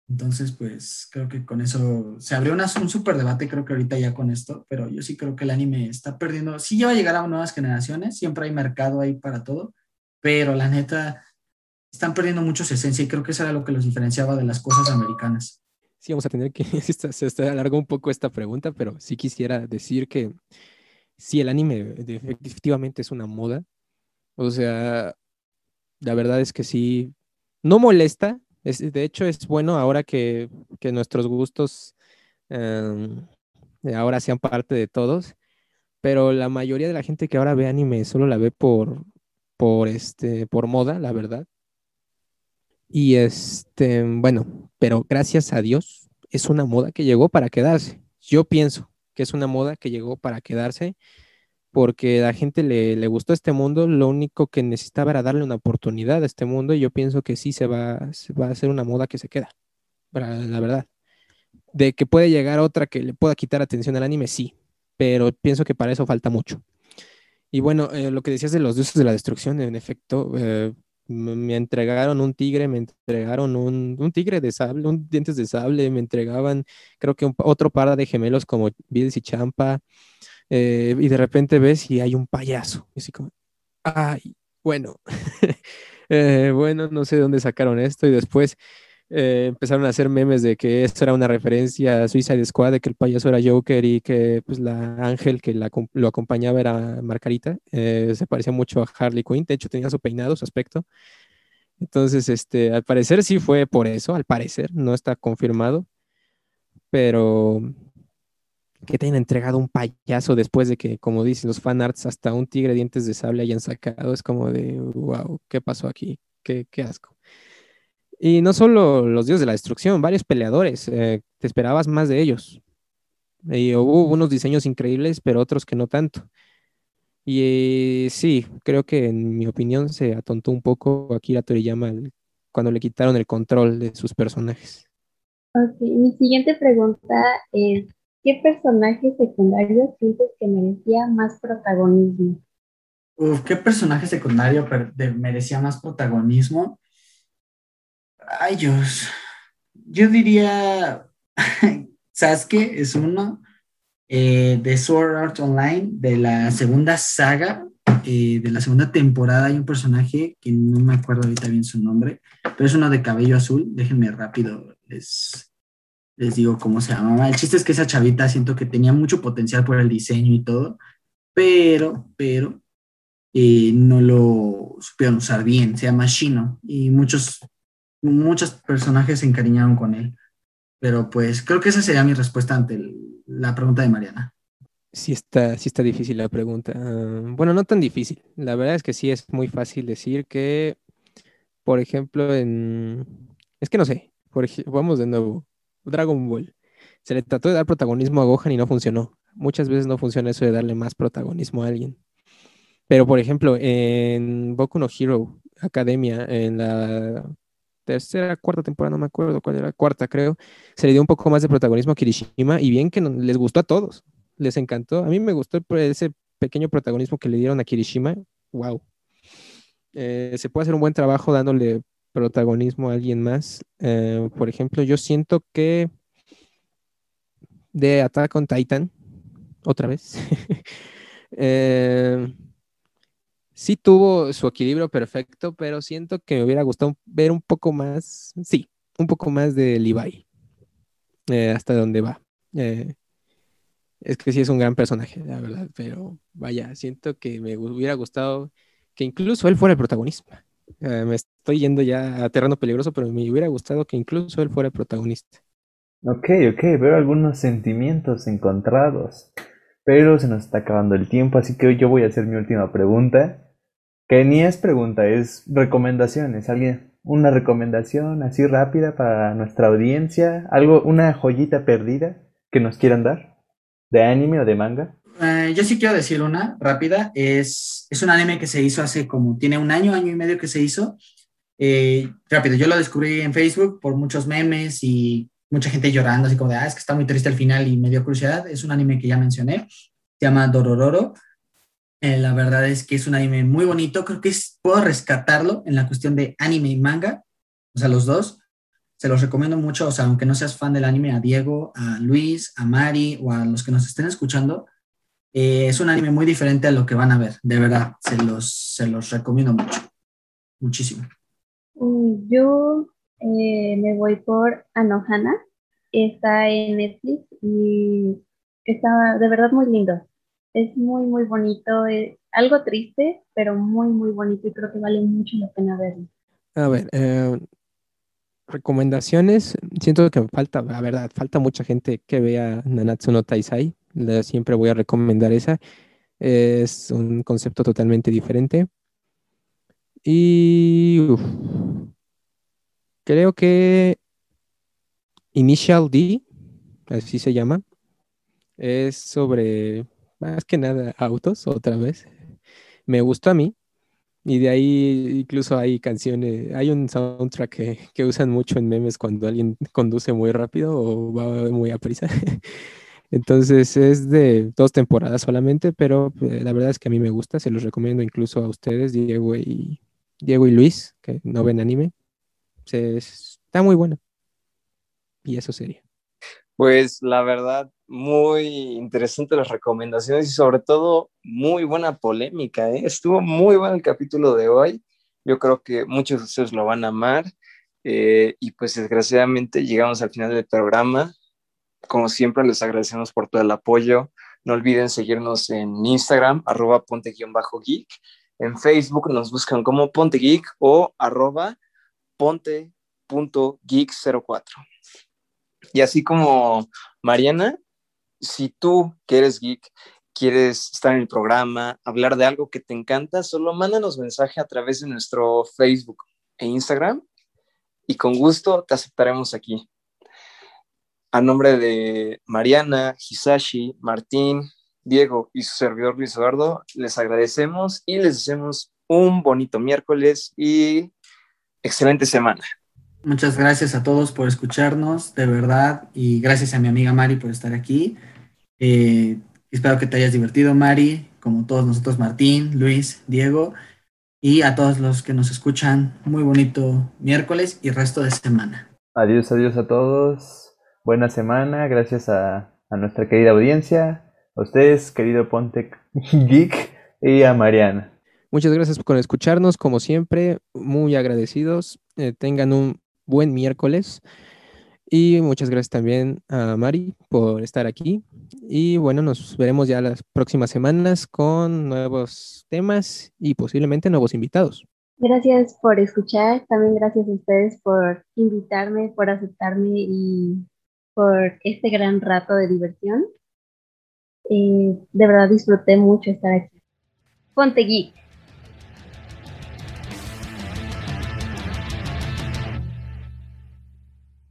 Entonces, pues creo que con eso se abrió un súper debate, creo que ahorita ya con esto, pero yo sí creo que el anime está perdiendo, sí ya va a llegar a nuevas generaciones, siempre hay mercado ahí para todo, pero la neta, están perdiendo mucho su esencia y creo que eso era lo que los diferenciaba de las cosas americanas sí vamos a tener que, (laughs) se, se alargó un poco esta pregunta, pero sí quisiera decir que sí, el anime efectivamente es una moda. O sea, la verdad es que sí, no molesta. Es, de hecho, es bueno ahora que, que nuestros gustos em, ahora sean parte de todos. Pero la mayoría de la gente que ahora ve anime solo la ve por, por, este, por moda, la verdad. Y este, bueno, pero gracias a Dios es una moda que llegó para quedarse. Yo pienso que es una moda que llegó para quedarse porque la gente le, le, gustó este mundo, lo único que necesitaba era darle una oportunidad a este mundo y yo pienso que sí se va, va a hacer una moda que se queda, la verdad. De que puede llegar otra que le pueda quitar atención al anime, sí, pero pienso que para eso falta mucho. Y bueno, eh, lo que decías de los dioses de la destrucción, en efecto, eh, me entregaron un tigre, me entregaron un, tigre de sable, un dientes de sable, me entregaban creo que otro par de gemelos como Bills y Champa, eh, y de repente ves y hay un payaso, y así como, Ay, bueno. (laughs) Eh, bueno, no sé de dónde sacaron esto y después eh, empezaron a hacer memes de que esto era una referencia a Suicide Squad, de que el payaso era Joker y que pues la Ángel que lo acompañaba era Margarita. Eh, se parecía mucho a Harley Quinn, de hecho tenía su peinado, su aspecto. Entonces, este, al parecer sí fue por eso, al parecer, no está confirmado, pero que te hayan entregado un payaso después de que, como dicen los fanarts, hasta un tigre dientes de sable hayan sacado, es como de, wow, ¿qué pasó aquí? Qué, qué asco. Y no solo los dioses de la destrucción, varios peleadores, eh, te esperabas más de ellos. Y hubo unos diseños increíbles, pero otros que no tanto. Y sí, creo que en mi opinión se atontó un poco Akira Toriyama cuando le quitaron el control de sus personajes. Ok, mi siguiente pregunta es, ¿qué personaje secundario sientes que merecía más protagonismo? Uf, ¿qué personaje secundario merecía más protagonismo? Ay, Dios. Yo diría, (laughs) Sasuke es uno, eh, de Sword Art Online, de la segunda saga, eh, de la segunda temporada, hay un personaje que no me acuerdo ahorita bien su nombre, pero es uno de cabello azul. Déjenme rápido, les, les digo cómo se llamaba. El chiste es que esa chavita siento que tenía mucho potencial por el diseño y todo, pero, pero, eh, no lo supieron usar bien. Se llama Shino y muchos muchos personajes se encariñaron con él. Pero pues creo que esa sería mi respuesta ante la pregunta de Mariana. Sí está, sí está difícil la pregunta. Ah, bueno, no tan difícil. La verdad es que sí es muy fácil decir que, por ejemplo, en... Es que no sé, por vamos de nuevo. Dragon Ball. Se le trató de dar protagonismo a Gohan y no funcionó. Muchas veces no funciona eso de darle más protagonismo a alguien. Pero, por ejemplo, en Boku no Hero Academia, en la tercera, cuarta temporada, no me acuerdo cuál era, cuarta creo, se le dio un poco más de protagonismo a Kirishima y bien que les gustó a todos, les encantó. A mí me gustó ese pequeño protagonismo que le dieron a Kirishima, wow. Eh, se puede hacer un buen trabajo dándole protagonismo a alguien más. Eh, por ejemplo, yo siento que de Attack on Titan, otra vez, (laughs) eh, sí tuvo su equilibrio perfecto, pero siento que me hubiera gustado ver un poco más, sí, un poco más de Levi, eh, hasta dónde va. Eh, es que sí es un gran personaje, la verdad, pero vaya, siento que me hubiera gustado que incluso él fuera el protagonista. Eh, me estoy yendo ya a terreno peligroso, pero me hubiera gustado que incluso él fuera el protagonista. Ok, ok, veo algunos sentimientos encontrados, pero se nos está acabando el tiempo, así que hoy yo voy a hacer mi última pregunta. Que ni es pregunta, es recomendaciones. Alguien, una recomendación así rápida para nuestra audiencia, algo, una joyita perdida que nos quieran dar, de anime o de manga. Eh, yo sí quiero decir una rápida. Es, es un anime que se hizo hace como, tiene un año, año y medio que se hizo. Eh, rápido, yo lo descubrí en Facebook por muchos memes y mucha gente llorando, así como de, ah, es que está muy triste al final y me dio curiosidad. Es un anime que ya mencioné, se llama Dorororo. Eh, la verdad es que es un anime muy bonito. Creo que puedo rescatarlo en la cuestión de anime y manga, o sea, los dos. Se los recomiendo mucho, o sea, aunque no seas fan del anime, a Diego, a Luis, a Mari o a los que nos estén escuchando, eh, es un anime muy diferente a lo que van a ver, de verdad, se los, se los recomiendo mucho, muchísimo. Yo eh, me voy por Anohana, está en Netflix y está de verdad muy lindo es muy, muy bonito, es algo triste, pero muy, muy bonito y creo que vale mucho la pena verlo. A ver, eh, recomendaciones, siento que falta, la verdad, falta mucha gente que vea Nanatsu no Taisai, siempre voy a recomendar esa, es un concepto totalmente diferente. Y creo que Initial D, así se llama, es sobre más que nada autos, otra vez. Me gustó a mí. Y de ahí incluso hay canciones, hay un soundtrack que, usan mucho en memes cuando alguien conduce muy rápido o va muy a prisa. (laughs) Entonces es de dos temporadas solamente, pero eh, la verdad es que a mí me gusta, se los recomiendo incluso a ustedes, Diego y, Diego y Luis, que no ven anime. Se, está muy bueno. Y eso sería. Pues la verdad, muy interesantes las recomendaciones y sobre todo muy buena polémica. ¿eh? Estuvo muy bueno el capítulo de hoy. Yo creo que muchos de ustedes lo van a amar. Eh, y pues desgraciadamente llegamos al final del programa. Como siempre, les agradecemos por todo el apoyo. No olviden seguirnos en Instagram, arroba ponte-geek. En Facebook nos buscan como Ponte Geek o arroba ponte.geek04. Y así como Mariana, si tú que eres geek quieres estar en el programa, hablar de algo que te encanta, solo mándanos mensaje a través de nuestro Facebook e Instagram y con gusto te aceptaremos aquí. A nombre de Mariana, Hisashi, Martín, Diego y su servidor Luis Eduardo, les agradecemos y les deseamos un bonito miércoles y excelente semana. Muchas gracias a todos por escucharnos, de verdad, y gracias a mi amiga Mari por estar aquí. Eh, espero que te hayas divertido, Mari, como todos nosotros, Martín, Luis, Diego, y a todos los que nos escuchan, muy bonito miércoles y resto de semana. Adiós, adiós a todos. Buena semana, gracias a, a nuestra querida audiencia, a ustedes, querido Ponte (laughs) Geek, y a Mariana. Muchas gracias por escucharnos, como siempre, muy agradecidos. Eh, tengan un buen miércoles. Y muchas gracias también a Mari por estar aquí. Y bueno, nos veremos ya las próximas semanas con nuevos temas y posiblemente nuevos invitados. Gracias por escuchar. También gracias a ustedes por invitarme, por aceptarme y por este gran rato de diversión. Eh, de verdad disfruté mucho estar aquí. Ponte Geek.